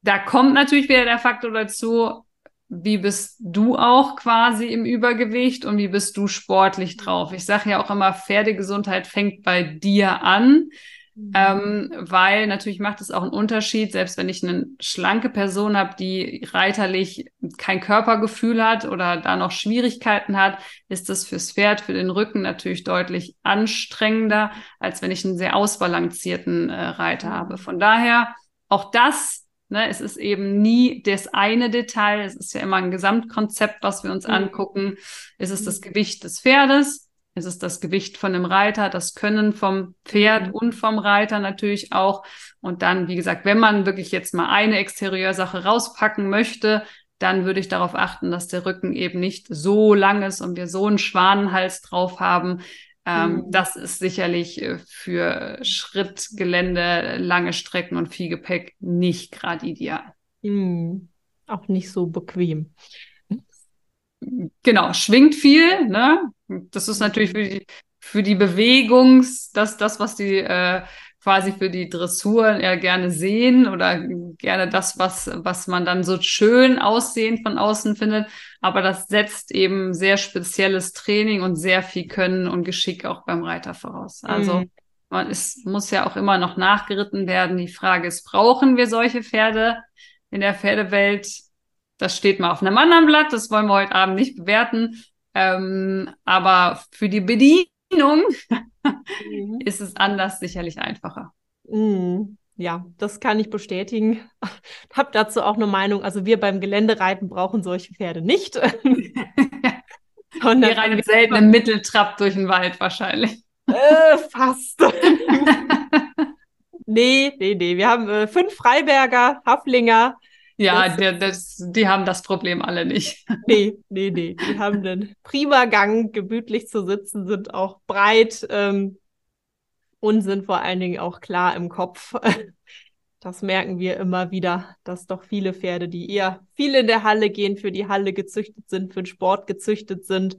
Da kommt natürlich wieder der Faktor dazu, wie bist du auch quasi im Übergewicht und wie bist du sportlich drauf? Ich sage ja auch immer, Pferdegesundheit fängt bei dir an, mhm. ähm, weil natürlich macht es auch einen Unterschied, selbst wenn ich eine schlanke Person habe, die reiterlich kein Körpergefühl hat oder da noch Schwierigkeiten hat, ist das fürs Pferd, für den Rücken natürlich deutlich anstrengender, als wenn ich einen sehr ausbalancierten äh, Reiter habe. Von daher auch das Ne, es ist eben nie das eine Detail, es ist ja immer ein Gesamtkonzept, was wir uns mhm. angucken. Ist es das mhm. Gewicht des Pferdes? Ist es das Gewicht von dem Reiter, das Können vom Pferd mhm. und vom Reiter natürlich auch? Und dann, wie gesagt, wenn man wirklich jetzt mal eine Exterieursache rauspacken möchte, dann würde ich darauf achten, dass der Rücken eben nicht so lang ist und wir so einen Schwanenhals drauf haben, Ähm, mhm. Das ist sicherlich äh, für Schrittgelände, lange Strecken und viel Gepäck nicht gerade ideal. Mhm. Auch nicht so bequem. Genau, schwingt viel, ne? Das ist natürlich für die, für die Bewegungs, das, das, was die äh, quasi für die Dressur ja gerne sehen oder gerne das, was, was man dann so schön aussehen von außen findet. Aber das setzt eben sehr spezielles Training und sehr viel Können und Geschick auch beim Reiter voraus. Also mhm. man ist, muss ja auch immer noch nachgeritten werden. Die Frage ist, brauchen wir solche Pferde in der Pferdewelt? Das steht mal auf einem anderen Blatt. Das wollen wir heute Abend nicht bewerten. Ähm, aber für die Bedienung mhm. ist es anders sicherlich einfacher. Mhm. Ja, das kann ich bestätigen. *laughs* Hab dazu auch eine Meinung. Also wir beim Geländereiten brauchen solche Pferde nicht. *laughs* Sondern wir reiten selten im Mitteltrab durch den Wald wahrscheinlich. Äh, fast. *laughs* nee, nee, nee. Wir haben äh, fünf Freiberger, Haflinger, ja, der, das, die haben das Problem alle nicht. Nee, nee, nee. Die haben einen prima Gang, gemütlich zu sitzen, sind auch breit ähm, und sind vor allen Dingen auch klar im Kopf. *laughs* Das merken wir immer wieder, dass doch viele Pferde, die eher viel in der Halle gehen, für die Halle gezüchtet sind, für den Sport gezüchtet sind,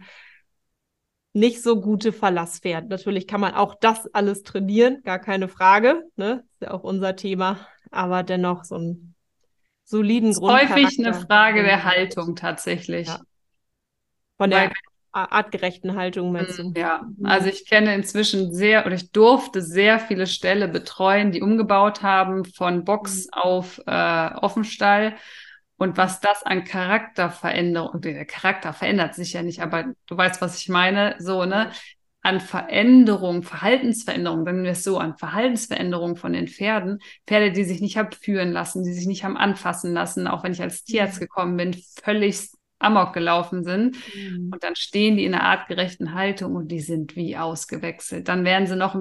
nicht so gute Verlasspferde. Natürlich kann man auch das alles trainieren, gar keine Frage. Ne? Ist ja auch unser Thema. Aber dennoch so ein soliden Grund. Häufig eine Frage der Haltung tatsächlich. Ja. Von der Weil, artgerechten Haltung meinst du? Ja, mhm. also ich kenne inzwischen sehr oder ich durfte sehr viele Ställe betreuen, die umgebaut haben von Box mhm. auf äh, Offenstall. Und was das an Charakterveränderung, der Charakter verändert sich ja nicht, aber du weißt, was ich meine, so, ne? An Veränderung, Verhaltensveränderung, wenn wir es so an Verhaltensveränderung von den Pferden, Pferde, die sich nicht haben führen lassen, die sich nicht haben anfassen lassen, auch wenn ich als Tierarzt mhm. gekommen bin, völlig amok gelaufen sind. Mhm. Und dann stehen die in einer artgerechten Haltung und die sind wie ausgewechselt. Dann werden sie noch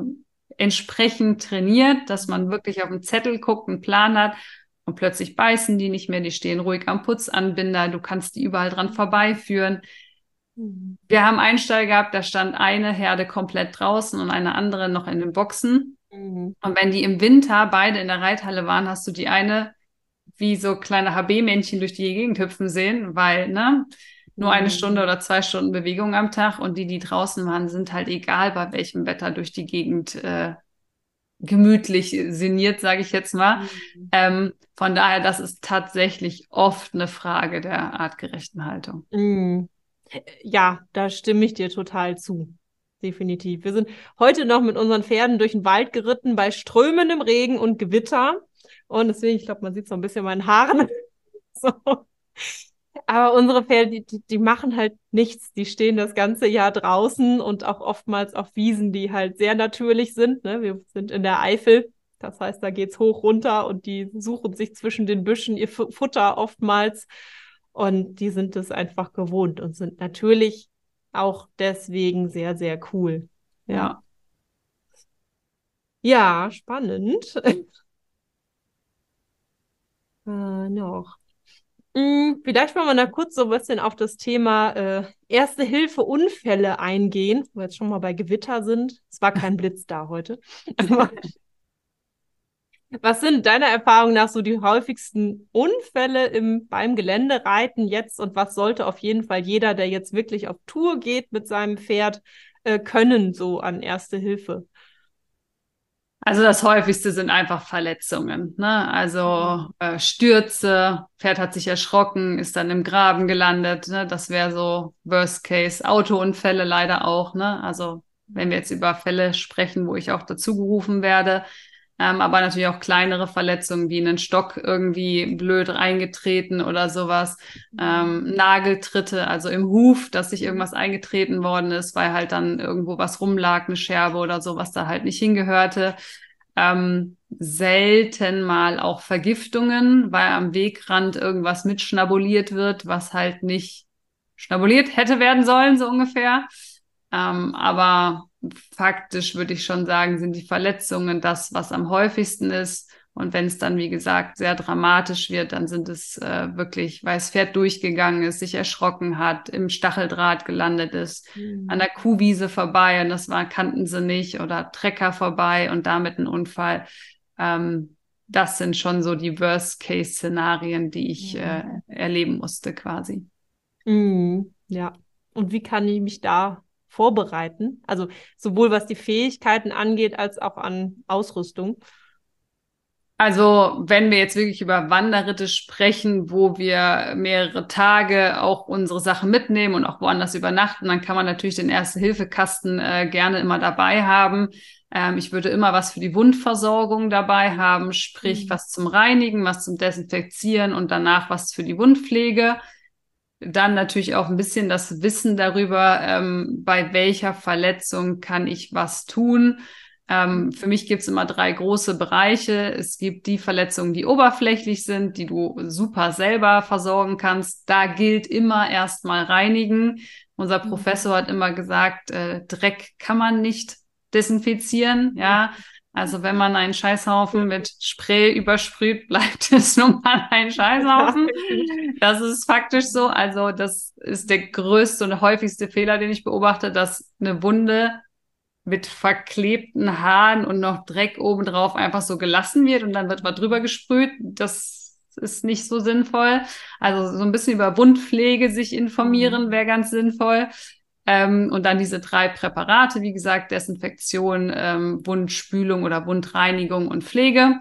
entsprechend trainiert, dass man wirklich auf den Zettel guckt, einen Plan hat und plötzlich beißen die nicht mehr, die stehen ruhig am Putzanbinder, du kannst die überall dran vorbeiführen. Mhm. Wir haben einen Stall gehabt, da stand eine Herde komplett draußen und eine andere noch in den Boxen. Mhm. Und wenn die im Winter beide in der Reithalle waren, hast du die eine wie so kleine HB-Männchen durch die Gegend hüpfen sehen, weil, ne, nur eine mhm. Stunde oder zwei Stunden Bewegung am Tag und die, die draußen waren, sind halt egal bei welchem Wetter durch die Gegend äh, gemütlich sinniert, sage ich jetzt mal. Mhm. Ähm, von daher, das ist tatsächlich oft eine Frage der artgerechten Haltung. Mhm. Ja, da stimme ich dir total zu. Definitiv. Wir sind heute noch mit unseren Pferden durch den Wald geritten bei strömendem Regen und Gewitter. Und deswegen, ich glaube, man sieht so ein bisschen meinen Haaren. *laughs* so. Aber unsere Pferde, die, die, machen halt nichts. Die stehen das ganze Jahr draußen und auch oftmals auf Wiesen, die halt sehr natürlich sind. Ne? Wir sind in der Eifel. Das heißt, da geht's hoch runter und die suchen sich zwischen den Büschen ihr Futter oftmals. Und die sind es einfach gewohnt und sind natürlich auch deswegen sehr, sehr cool. Ja. Ja, spannend. *laughs* äh, noch. Hm, vielleicht wollen wir da kurz so ein bisschen auf das Thema äh, Erste Hilfe Unfälle eingehen, wo wir jetzt schon mal bei Gewitter sind. Es war kein Blitz da heute. *laughs* Was sind deiner Erfahrung nach so die häufigsten Unfälle im, beim Geländereiten jetzt und was sollte auf jeden Fall jeder, der jetzt wirklich auf Tour geht mit seinem Pferd, äh, können so an Erste Hilfe? Also das häufigste sind einfach Verletzungen, ne? Also äh, Stürze, Pferd hat sich erschrocken, ist dann im Graben gelandet, ne? Das wäre so Worst Case. Autounfälle leider auch, ne? Also wenn wir jetzt über Fälle sprechen, wo ich auch dazu gerufen werde, ähm, aber natürlich auch kleinere Verletzungen wie einen Stock irgendwie blöd reingetreten oder sowas. Ähm, Nageltritte, also im Huf, dass sich irgendwas eingetreten worden ist, weil halt dann irgendwo was rumlag, eine Scherbe oder so, was da halt nicht hingehörte. Ähm, selten mal auch Vergiftungen, weil am Wegrand irgendwas mitschnabuliert wird, was halt nicht schnabuliert hätte werden sollen, so ungefähr. Ähm, aber faktisch würde ich schon sagen, sind die Verletzungen das, was am häufigsten ist. Und wenn es dann, wie gesagt, sehr dramatisch wird, dann sind es äh, wirklich, weil das Pferd durchgegangen ist, sich erschrocken hat, im Stacheldraht gelandet ist, mhm. an der Kuhwiese vorbei und das war, kannten sie nicht oder Trecker vorbei und damit ein Unfall. Ähm, das sind schon so die Worst-Case-Szenarien, die ich mhm. äh, erleben musste quasi. Mhm. Ja. Und wie kann ich mich da vorbereiten? Also sowohl was die Fähigkeiten angeht, als auch an Ausrüstung. Also, wenn wir jetzt wirklich über Wanderritte sprechen, wo wir mehrere Tage auch unsere Sachen mitnehmen und auch woanders übernachten, dann kann man natürlich den Erste-Hilfe-Kasten äh, gerne immer dabei haben. Ähm, ich würde immer was für die Wundversorgung dabei haben, sprich mhm. was zum Reinigen, was zum Desinfizieren und danach was für die Wundpflege. Dann natürlich auch ein bisschen das Wissen darüber, ähm, bei welcher Verletzung kann ich was tun ähm, für mich gibt es immer drei große Bereiche. Es gibt die Verletzungen, die oberflächlich sind, die du super selber versorgen kannst. Da gilt immer erstmal reinigen. Unser mhm. Professor hat immer gesagt, äh, Dreck kann man nicht desinfizieren. Ja, also wenn man einen Scheißhaufen mit Spray übersprüht, *laughs* bleibt es nun mal ein Scheißhaufen. *laughs* Das ist faktisch so. Also das ist der größte und häufigste Fehler, den ich beobachte, dass eine Wunde mit verklebten Haaren und noch Dreck obendrauf einfach so gelassen wird und dann wird was drüber gesprüht. Das ist nicht so sinnvoll. Also so ein bisschen über Wundpflege sich informieren mhm. wäre ganz sinnvoll. Ähm, und dann diese drei Präparate, wie gesagt, Desinfektion, ähm, Wundspülung oder Wundreinigung und Pflege.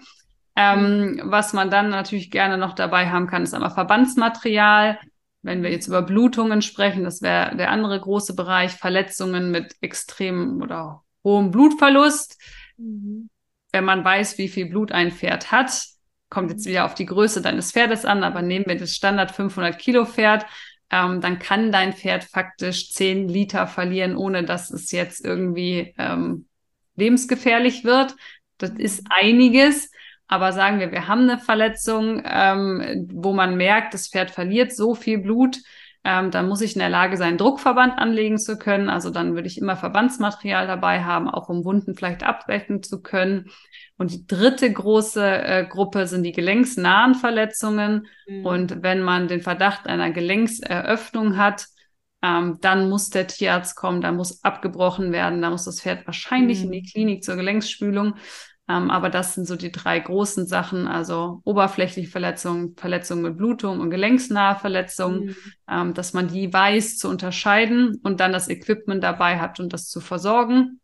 Ähm, mhm. Was man dann natürlich gerne noch dabei haben kann, ist einmal Verbandsmaterial. Wenn wir jetzt über Blutungen sprechen, das wäre der andere große Bereich, Verletzungen mit extremem oder hohem Blutverlust. Mhm. Wenn man weiß, wie viel Blut ein Pferd hat, kommt jetzt wieder auf die Größe deines Pferdes an, aber nehmen wir das Standard 500 Kilo Pferd, ähm, dann kann dein Pferd faktisch 10 Liter verlieren, ohne dass es jetzt irgendwie ähm, lebensgefährlich wird. Das ist einiges. Aber sagen wir, wir haben eine Verletzung, ähm, wo man merkt, das Pferd verliert so viel Blut, ähm, dann muss ich in der Lage sein, Druckverband anlegen zu können. Also dann würde ich immer Verbandsmaterial dabei haben, auch um Wunden vielleicht abdecken zu können. Und die dritte große äh, Gruppe sind die gelenksnahen Verletzungen. Mhm. Und wenn man den Verdacht einer Gelenkseröffnung hat, ähm, dann muss der Tierarzt kommen, da muss abgebrochen werden, da muss das Pferd wahrscheinlich mhm. in die Klinik zur Gelenksspülung. Ähm, aber das sind so die drei großen Sachen, also oberflächliche Verletzungen, Verletzungen mit Blutung und gelenksnahe Verletzungen, mhm. ähm, dass man die weiß zu unterscheiden und dann das Equipment dabei hat und das zu versorgen.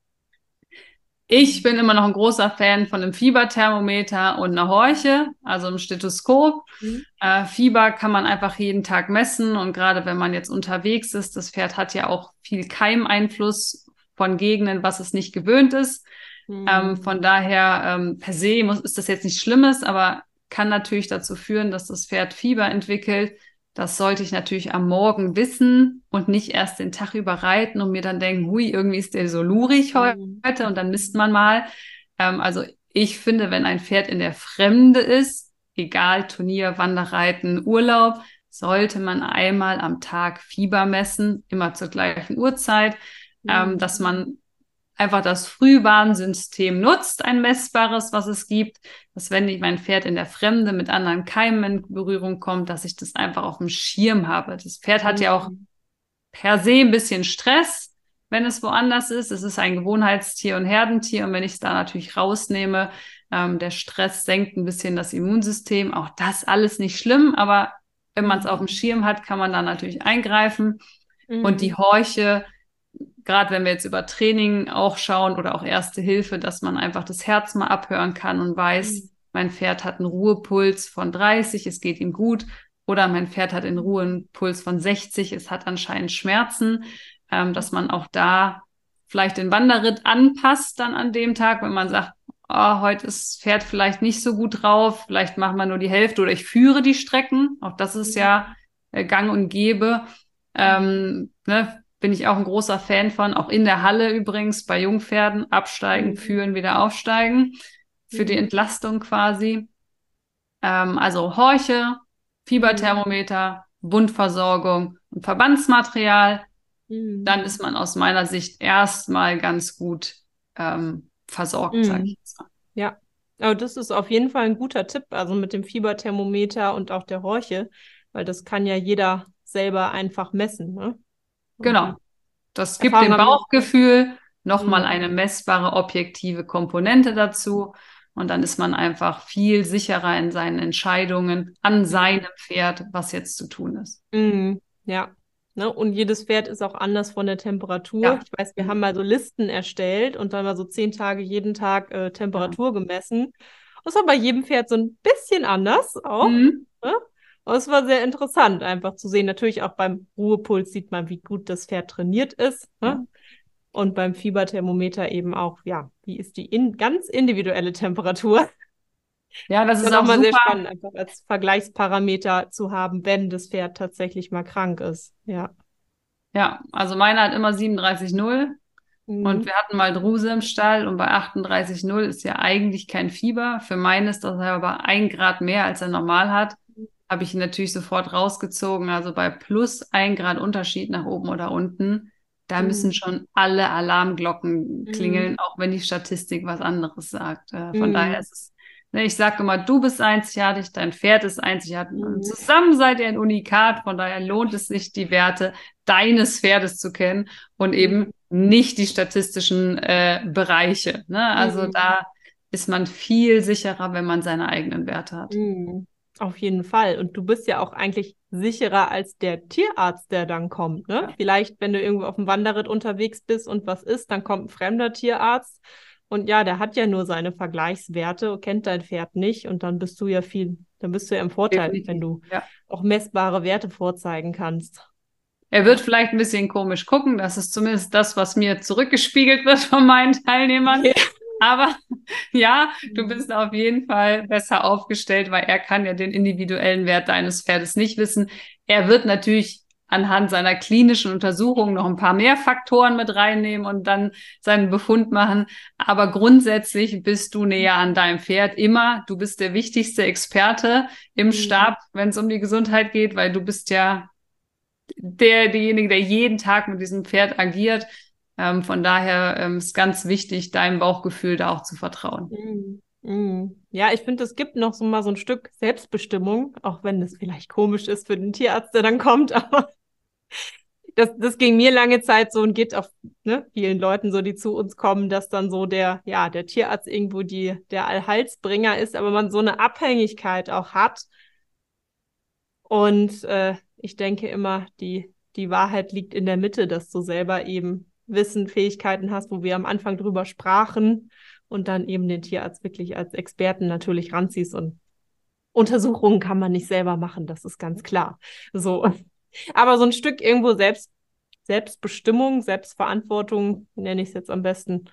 Ich bin immer noch ein großer Fan von einem Fieberthermometer und einer Horche, also einem Stethoskop. Mhm. Äh, Fieber kann man einfach jeden Tag messen und gerade wenn man jetzt unterwegs ist, das Pferd hat ja auch viel Keimeinfluss von Gegenden, was es nicht gewöhnt ist. Mhm. Ähm, von daher, ähm, per se muss, ist das jetzt nichts Schlimmes, aber kann natürlich dazu führen, dass das Pferd Fieber entwickelt. Das sollte ich natürlich am Morgen wissen und nicht erst den Tag über reiten und mir dann denken, hui, irgendwie ist der so lurig mhm. heute und dann misst man mal. Ähm, also ich finde, wenn ein Pferd in der Fremde ist, egal Turnier, Wanderreiten, Urlaub, sollte man einmal am Tag Fieber messen, immer zur gleichen Uhrzeit, mhm. ähm, dass man einfach das Frühwarnsystem nutzt, ein messbares, was es gibt, dass wenn ich mein Pferd in der Fremde mit anderen Keimen in Berührung kommt, dass ich das einfach auf dem Schirm habe. Das Pferd hat ja auch mhm. per se ein bisschen Stress, wenn es woanders ist. Es ist ein Gewohnheitstier und Herdentier und wenn ich es da natürlich rausnehme, ähm, der Stress senkt ein bisschen das Immunsystem. Auch das alles nicht schlimm, aber wenn man es auf dem Schirm hat, kann man da natürlich eingreifen. Mhm. Und die mhm. Horche gerade wenn wir jetzt über Training auch schauen oder auch Erste Hilfe, dass man einfach das Herz mal abhören kann und weiß, mhm. mein Pferd hat einen Ruhepuls von 30, es geht ihm gut. Oder mein Pferd hat in Ruhe einen Puls von 60, es hat anscheinend Schmerzen, ähm, dass man auch da vielleicht den Wanderritt anpasst dann an dem Tag, wenn man sagt, oh, heute ist Pferd vielleicht nicht so gut drauf, vielleicht machen wir nur die Hälfte oder ich führe die Strecken. Auch das ist ja äh, gang und gäbe. Ähm, ne, bin ich auch ein großer Fan von, auch in der Halle übrigens, bei Jungpferden, absteigen, mhm. führen, wieder aufsteigen, für mhm. die Entlastung quasi. Ähm, also Horche, Fieberthermometer, Wundversorgung und Verbandsmaterial. Mhm. Dann ist man aus meiner Sicht erstmal ganz gut ähm, versorgt, mhm. sage ich jetzt mal. Ja, Aber das ist auf jeden Fall ein guter Tipp, also mit dem Fieberthermometer und auch der Horche, weil das kann ja jeder selber einfach messen. Ne? Genau. Das gibt dem Bauchgefühl nochmal mhm. eine messbare objektive Komponente dazu. Und dann ist man einfach viel sicherer in seinen Entscheidungen an mhm. seinem Pferd, was jetzt zu tun ist. Mhm. Ja. Ne? Und jedes Pferd ist auch anders von der Temperatur. Ja. Ich weiß, wir haben mal so Listen erstellt und dann mal so zehn Tage jeden Tag äh, Temperatur ja. gemessen. Das war bei jedem Pferd so ein bisschen anders auch. Mhm. Ne? Aber es war sehr interessant, einfach zu sehen. Natürlich auch beim Ruhepuls sieht man, wie gut das Pferd trainiert ist. Ne? Ja. Und beim Fieberthermometer eben auch, ja, wie ist die in ganz individuelle Temperatur? Ja, das, das ist auch mal sehr spannend, einfach als Vergleichsparameter zu haben, wenn das Pferd tatsächlich mal krank ist. Ja. Ja, also meine hat immer 37,0 mhm. und wir hatten mal Druse im Stall und bei 38,0 ist ja eigentlich kein Fieber. Für meinen ist das aber ein Grad mehr, als er normal hat habe ich ihn natürlich sofort rausgezogen. Also bei plus ein Grad Unterschied nach oben oder unten, da mhm. müssen schon alle Alarmglocken klingeln, mhm. auch wenn die Statistik was anderes sagt. Äh, von mhm. daher ist es, ne, ich sage immer, du bist einzigartig, dein Pferd ist einzigartig. Und mhm. zusammen seid ihr ein Unikat. Von daher lohnt es sich, die Werte deines Pferdes zu kennen und mhm. eben nicht die statistischen äh, Bereiche. Ne? Also mhm. da ist man viel sicherer, wenn man seine eigenen Werte hat. Auf jeden Fall. Und du bist ja auch eigentlich sicherer als der Tierarzt, der dann kommt. Ne? Ja. Vielleicht, wenn du irgendwo auf dem Wanderritt unterwegs bist und was ist, dann kommt ein fremder Tierarzt. Und ja, der hat ja nur seine Vergleichswerte, kennt dein Pferd nicht. Und dann bist du ja viel, dann bist du ja im Vorteil, Definitiv. wenn du ja. auch messbare Werte vorzeigen kannst. Er wird vielleicht ein bisschen komisch gucken. Das ist zumindest das, was mir zurückgespiegelt wird von meinen Teilnehmern. Ja. Aber *laughs* ja, du mhm. bist auf jeden Fall besser aufgestellt, weil er kann ja den individuellen Wert deines Pferdes nicht wissen. Er wird natürlich anhand seiner klinischen Untersuchung noch ein paar mehr Faktoren mit reinnehmen und dann seinen Befund machen. Aber grundsätzlich bist du näher an deinem Pferd immer. Du bist der wichtigste Experte im mhm. Stab, wenn es um die Gesundheit geht, weil du bist ja der, derjenige, der jeden Tag mit diesem Pferd agiert. Ähm, von daher ähm, ist ganz wichtig, deinem Bauchgefühl da auch zu vertrauen. Mm, mm. Ja, ich finde, es gibt noch so mal so ein Stück Selbstbestimmung, auch wenn es vielleicht komisch ist für den Tierarzt, der dann kommt, *laughs* aber das, das ging mir lange Zeit so und geht auf ne, vielen Leuten so, die zu uns kommen, dass dann so der, ja, der Tierarzt irgendwo die, der Allhalsbringer ist, aber man so eine Abhängigkeit auch hat. Und äh, ich denke immer, die, die Wahrheit liegt in der Mitte, dass du selber eben Wissen, Fähigkeiten hast, wo wir am Anfang drüber sprachen und dann eben den Tierarzt wirklich als Experten natürlich ranziehst und Untersuchungen kann man nicht selber machen, das ist ganz klar. So. Aber so ein Stück irgendwo selbst, Selbstbestimmung, Selbstverantwortung, nenne ich es jetzt am besten,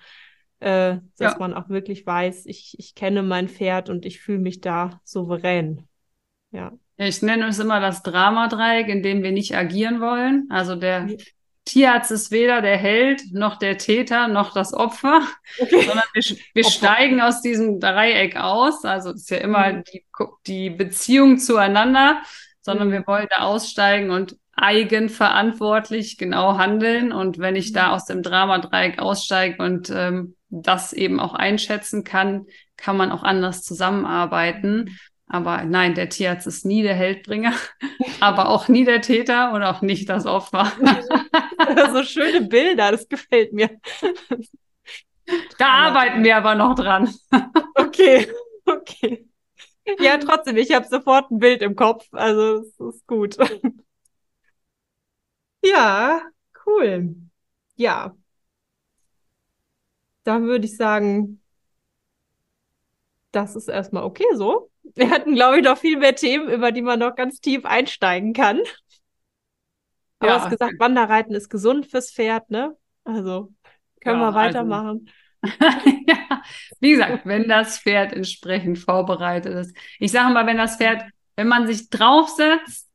äh, dass ja. man auch wirklich weiß, ich, ich kenne mein Pferd und ich fühle mich da souverän. Ja. Ich nenne es immer das Dramadreieck, in dem wir nicht agieren wollen. Also der Tierarzt ist weder der Held noch der Täter noch das Opfer, okay. sondern wir, wir steigen aus diesem Dreieck aus. Also es ist ja immer mhm. die, die Beziehung zueinander, sondern mhm. wir wollen da aussteigen und eigenverantwortlich genau handeln. Und wenn ich da mhm. aus dem Dramadreieck aussteige und ähm, das eben auch einschätzen kann, kann man auch anders zusammenarbeiten. Aber nein, der Tierarzt ist nie der Heldbringer, *laughs* aber auch nie der Täter und auch nicht das Opfer. *laughs* so schöne Bilder, das gefällt mir. Da arbeiten wir aber noch dran. *laughs* okay, okay. Ja, trotzdem, ich habe sofort ein Bild im Kopf, also es ist gut. Ja, cool. Ja. Dann würde ich sagen, das ist erstmal okay so. Wir hatten, glaube ich, noch viel mehr Themen, über die man noch ganz tief einsteigen kann. Aber ja, du hast gesagt, Wanderreiten ist gesund fürs Pferd, ne? Also können ja, wir also weitermachen. Also, *laughs* ja, wie gesagt, wenn das Pferd entsprechend vorbereitet ist. Ich sage mal, wenn das Pferd, wenn man sich draufsetzt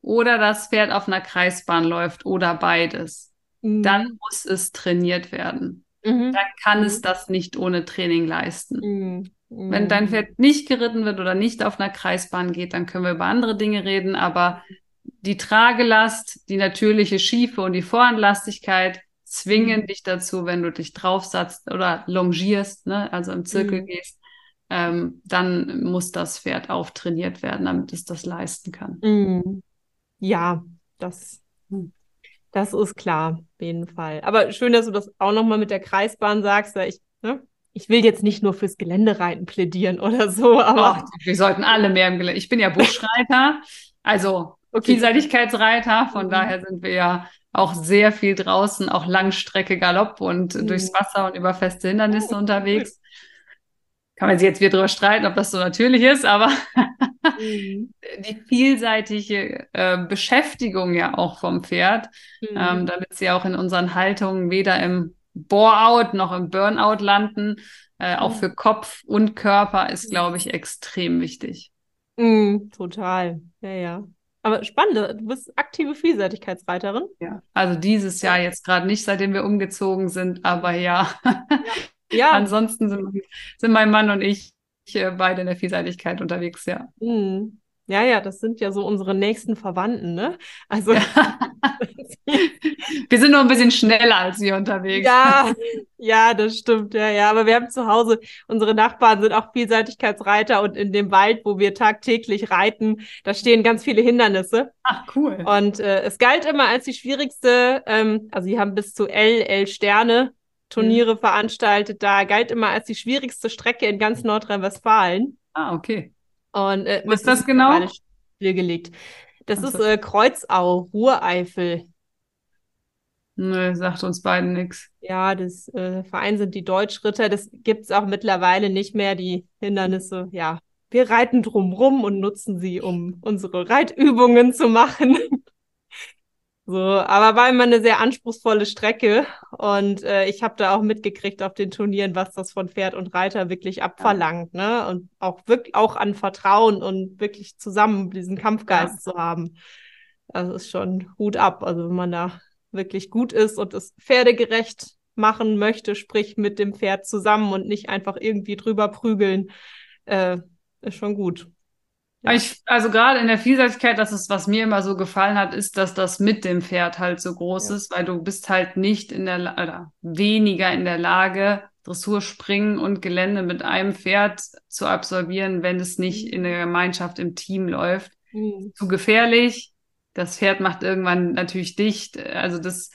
oder das Pferd auf einer Kreisbahn läuft oder beides, mhm. dann muss es trainiert werden. Mhm. Dann kann mhm. es das nicht ohne Training leisten. Mhm. Wenn dein mhm. Pferd nicht geritten wird oder nicht auf einer Kreisbahn geht, dann können wir über andere Dinge reden, aber die Tragelast, die natürliche Schiefe und die Vorhandlastigkeit zwingen mhm. dich dazu, wenn du dich draufsatzt oder longierst, ne, also im Zirkel mhm. gehst, ähm, dann muss das Pferd auftrainiert werden, damit es das leisten kann. Mhm. Ja, das, hm. das ist klar, auf jeden Fall. Aber schön, dass du das auch nochmal mit der Kreisbahn sagst. Ich, ne? Ich will jetzt nicht nur fürs Geländereiten plädieren oder so, aber. Och, wir sollten alle mehr im Gelände. Ich bin ja Buschreiter, also okay. Vielseitigkeitsreiter, von mhm. daher sind wir ja auch sehr viel draußen, auch Langstrecke Galopp und mhm. durchs Wasser und über feste Hindernisse oh, unterwegs. Kann man sich jetzt wieder drüber streiten, ob das so natürlich ist, aber mhm. *laughs* die vielseitige äh, Beschäftigung ja auch vom Pferd, mhm. ähm, damit sie auch in unseren Haltungen weder im Bore-out noch im Burnout landen, äh, auch mhm. für Kopf und Körper ist, glaube ich, extrem wichtig. Mhm, total, ja, ja. Aber spannend, du bist aktive Vielseitigkeitsreiterin. Ja, also dieses Jahr jetzt gerade nicht, seitdem wir umgezogen sind, aber ja. ja. *laughs* ja. Ansonsten sind, sind, mein Mann und ich äh, beide in der Vielseitigkeit unterwegs, ja. Mhm. Ja, ja, das sind ja so unsere nächsten Verwandten, ne? Also *laughs* wir sind nur ein bisschen schneller als wir unterwegs. Ja, ja, das stimmt, ja, ja. Aber wir haben zu Hause, unsere Nachbarn sind auch Vielseitigkeitsreiter und in dem Wald, wo wir tagtäglich reiten, da stehen ganz viele Hindernisse. Ach, cool. Und äh, es galt immer als die schwierigste, ähm, also sie haben bis zu L, L Sterne Turniere mhm. veranstaltet, da galt immer als die schwierigste Strecke in ganz Nordrhein-Westfalen. Ah, okay. Und, äh, Was ist das genau? Stillgelegt. Das ist äh, Kreuzau, Ruhreifel. Nö, sagt uns beiden nichts. Ja, das äh, Verein sind die Deutschritter. Das gibt es auch mittlerweile nicht mehr, die Hindernisse. Ja, wir reiten drumrum und nutzen sie, um unsere Reitübungen zu machen. *laughs* So, aber war immer eine sehr anspruchsvolle Strecke und äh, ich habe da auch mitgekriegt auf den Turnieren, was das von Pferd und Reiter wirklich abverlangt, ja. ne? Und auch wirklich auch an Vertrauen und wirklich zusammen diesen Kampfgeist ja. zu haben. Das ist schon Hut ab. Also wenn man da wirklich gut ist und es pferdegerecht machen möchte, sprich mit dem Pferd zusammen und nicht einfach irgendwie drüber prügeln, äh, ist schon gut. Ja. Ich, also gerade in der Vielseitigkeit, das ist, was mir immer so gefallen hat, ist, dass das mit dem Pferd halt so groß ja. ist, weil du bist halt nicht in der oder weniger in der Lage, Dressur, Springen und Gelände mit einem Pferd zu absolvieren, wenn es nicht mhm. in der Gemeinschaft im Team läuft. Mhm. Zu gefährlich. Das Pferd macht irgendwann natürlich dicht. Also das,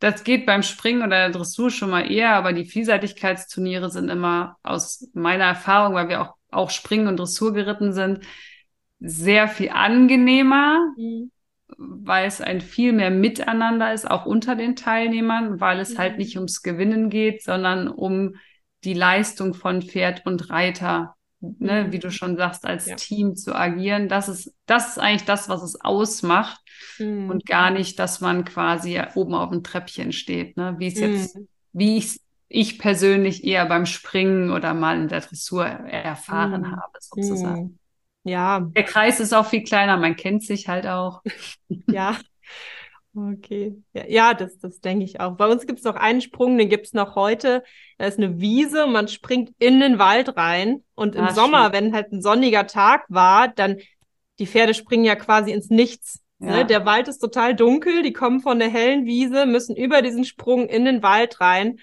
das geht beim Springen oder der Dressur schon mal eher, aber die Vielseitigkeitsturniere sind immer aus meiner Erfahrung, weil wir auch, auch Springen und Dressur geritten sind, sehr viel angenehmer, mhm. weil es ein viel mehr Miteinander ist, auch unter den Teilnehmern, weil es halt mhm. halt nicht ums Gewinnen geht, sondern um die Leistung von Pferd und Reiter, ne, mhm. wie du schon sagst, als ja. Team zu agieren. Das ist, das ist eigentlich das, was es ausmacht mhm. und gar nicht, dass man quasi oben auf dem Treppchen steht, ne, wie es jetzt, mhm. wie ich ich persönlich eher beim Springen oder mal in der Dressur erfahren mhm. habe, sozusagen. Ja. Der Kreis ist auch viel kleiner, man kennt sich halt auch. *laughs* ja. Okay. Ja, das, das denke ich auch. Bei uns gibt es noch einen Sprung, den gibt es noch heute. Da ist eine Wiese, man springt in den Wald rein. Und im ah, Sommer, schön. wenn halt ein sonniger Tag war, dann die Pferde springen ja quasi ins Nichts. Ne? Ja. Ne? Der Wald ist total dunkel, die kommen von der hellen Wiese, müssen über diesen Sprung in den Wald rein.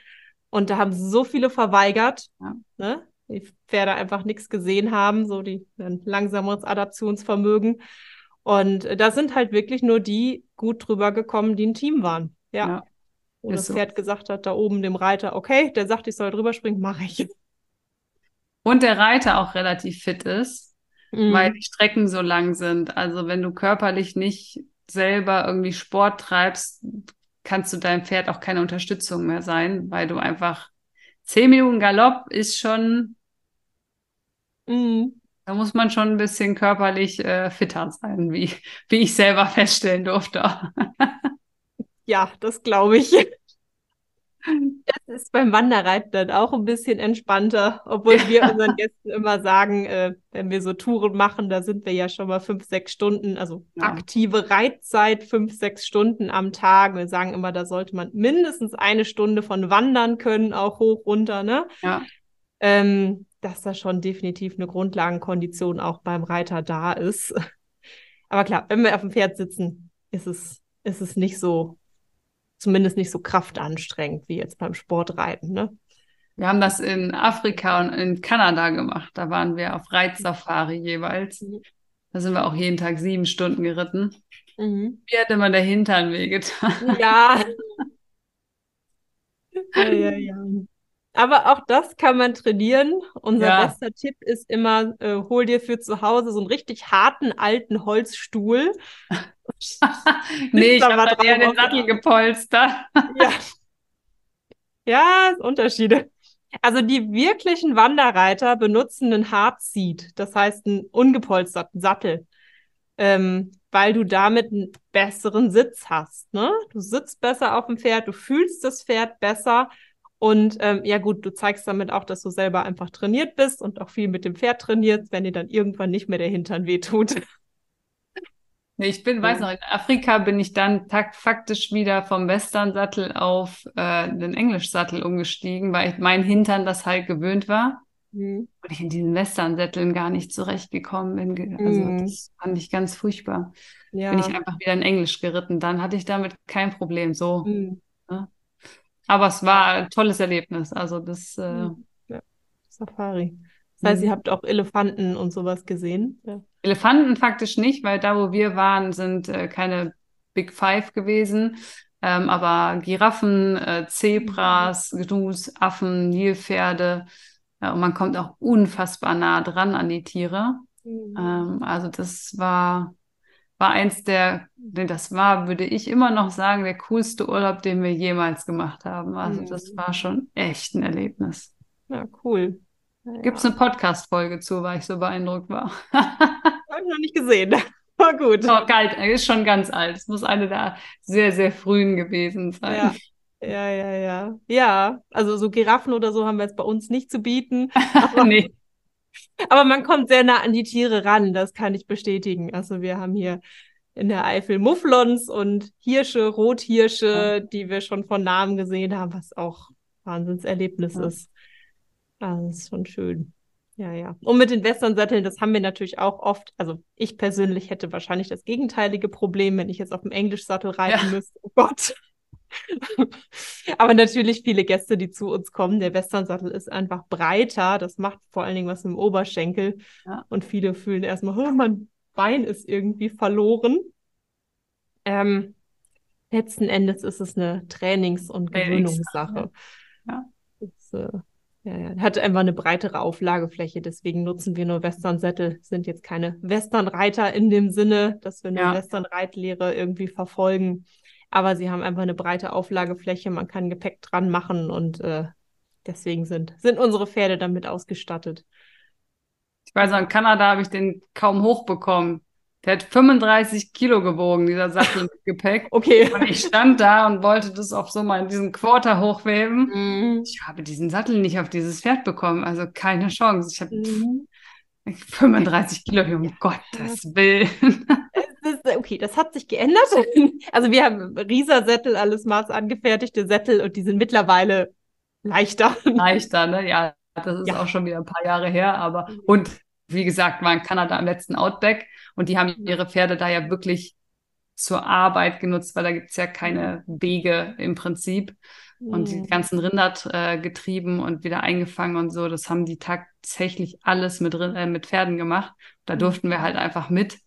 Und da haben so viele verweigert. Ja. Ne? Die Pferde einfach nichts gesehen haben, so die ein langsameres Adaptionsvermögen. Und da sind halt wirklich nur die gut drüber gekommen, die ein Team waren. Ja. ja Wo das so. Pferd gesagt hat, da oben dem Reiter, okay, der sagt, ich soll drüber springen, mache ich. Und der Reiter auch relativ fit ist, mhm. weil die Strecken so lang sind. Also wenn du körperlich nicht selber irgendwie Sport treibst, kannst du deinem Pferd auch keine Unterstützung mehr sein, weil du einfach zehn Minuten Galopp ist schon Mhm. Da muss man schon ein bisschen körperlich äh, fitter sein, wie, wie ich selber feststellen durfte. *laughs* ja, das glaube ich. Das ist beim Wanderreiten dann auch ein bisschen entspannter, obwohl ja. wir unseren Gästen immer sagen, äh, wenn wir so Touren machen, da sind wir ja schon mal fünf, sechs Stunden, also ja. aktive Reitzeit, fünf, sechs Stunden am Tag. Wir sagen immer, da sollte man mindestens eine Stunde von wandern können, auch hoch, runter, ne? Ja. Ähm, dass da schon definitiv eine Grundlagenkondition auch beim Reiter da ist. Aber klar, wenn wir auf dem Pferd sitzen, ist es, ist es nicht so, zumindest nicht so kraftanstrengend wie jetzt beim Sportreiten, ne? Wir haben das in Afrika und in Kanada gemacht. Da waren wir auf Reitsafari jeweils. Mhm. Da sind wir auch jeden Tag sieben Stunden geritten. Mhm. Mir hat immer der Hintern wehgetan. Ja. Ja, ja, ja. Aber auch das kann man trainieren. Unser Ja. bester Tipp ist immer, äh, hol dir für zu Hause so einen richtig harten alten Holzstuhl. *laughs* Nee, ich habe eher den Sattel gepolstert. *laughs* Ja. Ja, Unterschiede. Also die wirklichen Wanderreiter benutzen einen Hard Seat, das heißt einen ungepolsterten Sattel, ähm, weil du damit einen besseren Sitz hast. Ne? Du sitzt besser auf dem Pferd, du fühlst das Pferd besser und ähm, ja gut, du zeigst damit auch, dass du selber einfach trainiert bist und auch viel mit dem Pferd trainierst, wenn dir dann irgendwann nicht mehr der Hintern wehtut. *laughs* Nee, ich bin, weiß noch, in Afrika bin ich dann faktisch wieder vom Western-Sattel auf äh, den Englisch-Sattel umgestiegen, weil ich, mein Hintern das halt gewöhnt war. Mhm. Und ich in diesen Western-Sätteln gar nicht zurechtgekommen bin. Also Mhm. das fand ich ganz furchtbar. Ja. Bin ich einfach wieder in Englisch geritten. Dann hatte ich damit kein Problem. So. Mhm. Aber es war ein tolles Erlebnis. Also das, äh, Mhm. Ja. Safari. Das heißt, Mhm. ihr habt auch Elefanten und sowas gesehen. Ja. Elefanten faktisch nicht, weil da, wo wir waren, sind äh, keine Big Five gewesen. Ähm, aber Giraffen, äh, Zebras, Gnus, Affen, Nilpferde. Ja, und man kommt auch unfassbar nah dran an die Tiere. Ähm, also das war, war eins der, das war, würde ich immer noch sagen, der coolste Urlaub, den wir jemals gemacht haben. Also das Mhm. war schon echt ein Erlebnis. Ja, cool. Ja, Gibt es eine Podcast-Folge zu, weil ich so beeindruckt war. *laughs* Habe ich noch nicht gesehen. *laughs* War gut. Oh, kalt, ist schon ganz alt. Es muss eine der sehr, sehr frühen gewesen sein. Ja. Ja, ja, ja. Ja, also so Giraffen oder so haben wir jetzt bei uns nicht zu bieten. *laughs* Nee. Aber man kommt sehr nah an die Tiere ran, das kann ich bestätigen. Also wir haben hier in der Eifel Mufflons und Hirsche, Rothirsche, die wir schon von Namen gesehen haben, was auch Wahnsinnserlebnis Ja. ist. Also das ist schon schön. Ja, ja. Und mit den Westernsatteln, das haben wir natürlich auch oft. Also ich persönlich hätte wahrscheinlich das gegenteilige Problem, wenn ich jetzt auf dem Englischsattel reiten Ja. müsste. Oh Gott. *laughs* Aber natürlich viele Gäste, die zu uns kommen, der Westernsattel ist einfach breiter. Das macht vor allen Dingen was im Oberschenkel. Ja. Und viele fühlen erstmal, oh, mein Bein ist irgendwie verloren. Ähm, letzten Endes ist es eine Trainings- und Gewöhnungssache. ja. Das, äh, ja, ja. Hat einfach eine breitere Auflagefläche, deswegen nutzen wir nur Westernsättel. Sind jetzt keine Westernreiter in dem Sinne, dass wir eine Ja. Westernreitlehre irgendwie verfolgen. Aber sie haben einfach eine breite Auflagefläche, man kann Gepäck dran machen und äh, deswegen sind, sind unsere Pferde damit ausgestattet. Ich weiß noch, in Kanada habe ich den kaum hochbekommen. Der hat 35 Kilo gewogen, dieser Sattel mit *laughs* Gepäck. Okay. Und ich stand da und wollte das auf so mal diesen Quarter hochweben. Mhm. Ich habe diesen Sattel nicht auf dieses Pferd bekommen, also keine Chance. Ich habe Mhm. 35 Kilo, um Gottes Willen. *laughs* Ist, okay, das hat sich geändert. *laughs* Also wir haben Rieser-Sättel, alles Maß angefertigte Sättel und die sind mittlerweile leichter. Leichter, ne? Ja, das ist Ja. auch schon wieder ein paar Jahre her, aber und wie gesagt, war in Kanada am letzten Outback und die haben ihre Pferde da ja wirklich zur Arbeit genutzt, weil da gibt's ja keine Wege im Prinzip. Und die Mhm. ganzen Rinder äh, getrieben und wieder eingefangen und so, das haben die tatsächlich alles mit, äh, mit Pferden gemacht. Da Mhm. durften wir halt einfach mit.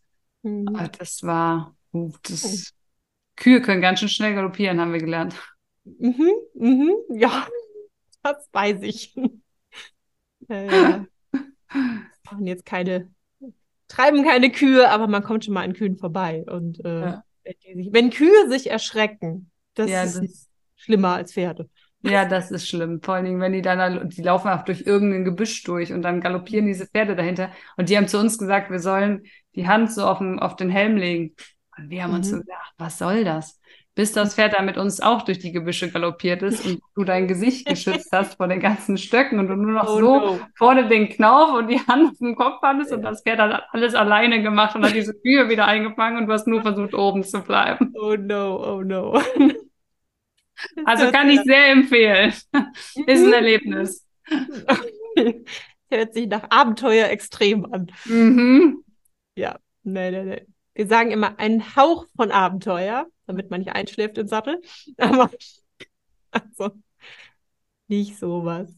Mhm. Aber das war, uh, das, Kühe können ganz schön schnell galoppieren, haben wir gelernt. Mhm, mhm, ja, das weiß ich. Äh, *laughs* ja. *laughs* Machen jetzt keine, treiben keine Kühe, aber man kommt schon mal an Kühen vorbei. Und äh, Ja. wenn, wenn Kühe sich erschrecken, das Ja, ist das- schlimmer als Pferde. Ja, das ist schlimm. Vor allen Dingen, wenn die dann, da- die laufen auch durch irgendein Gebüsch durch und dann galoppieren diese Pferde dahinter. Und die haben zu uns gesagt, wir sollen die Hand so auf den, auf den Helm legen. Und wir haben uns so Mhm. gedacht, was soll das? Bis das Pferd dann mit uns auch durch die Gebüsche galoppiert ist und du dein Gesicht *laughs* geschützt hast vor den ganzen Stöcken und du nur noch Oh so no. vorne den Knauf und die Hand auf dem Kopf hattest und das Pferd hat alles alleine gemacht und hat diese Kühe wieder eingefangen und du hast nur versucht, oben zu bleiben. Oh no, oh no. *laughs* Also kann ich sehr empfehlen. *laughs* Ist ein Erlebnis. Hört sich nach Abenteuer extrem an. Mhm. Ja, nee, nee, nee. Wir sagen immer einen Hauch von Abenteuer, damit man nicht einschläft im Sattel. *laughs* Aber also nicht sowas.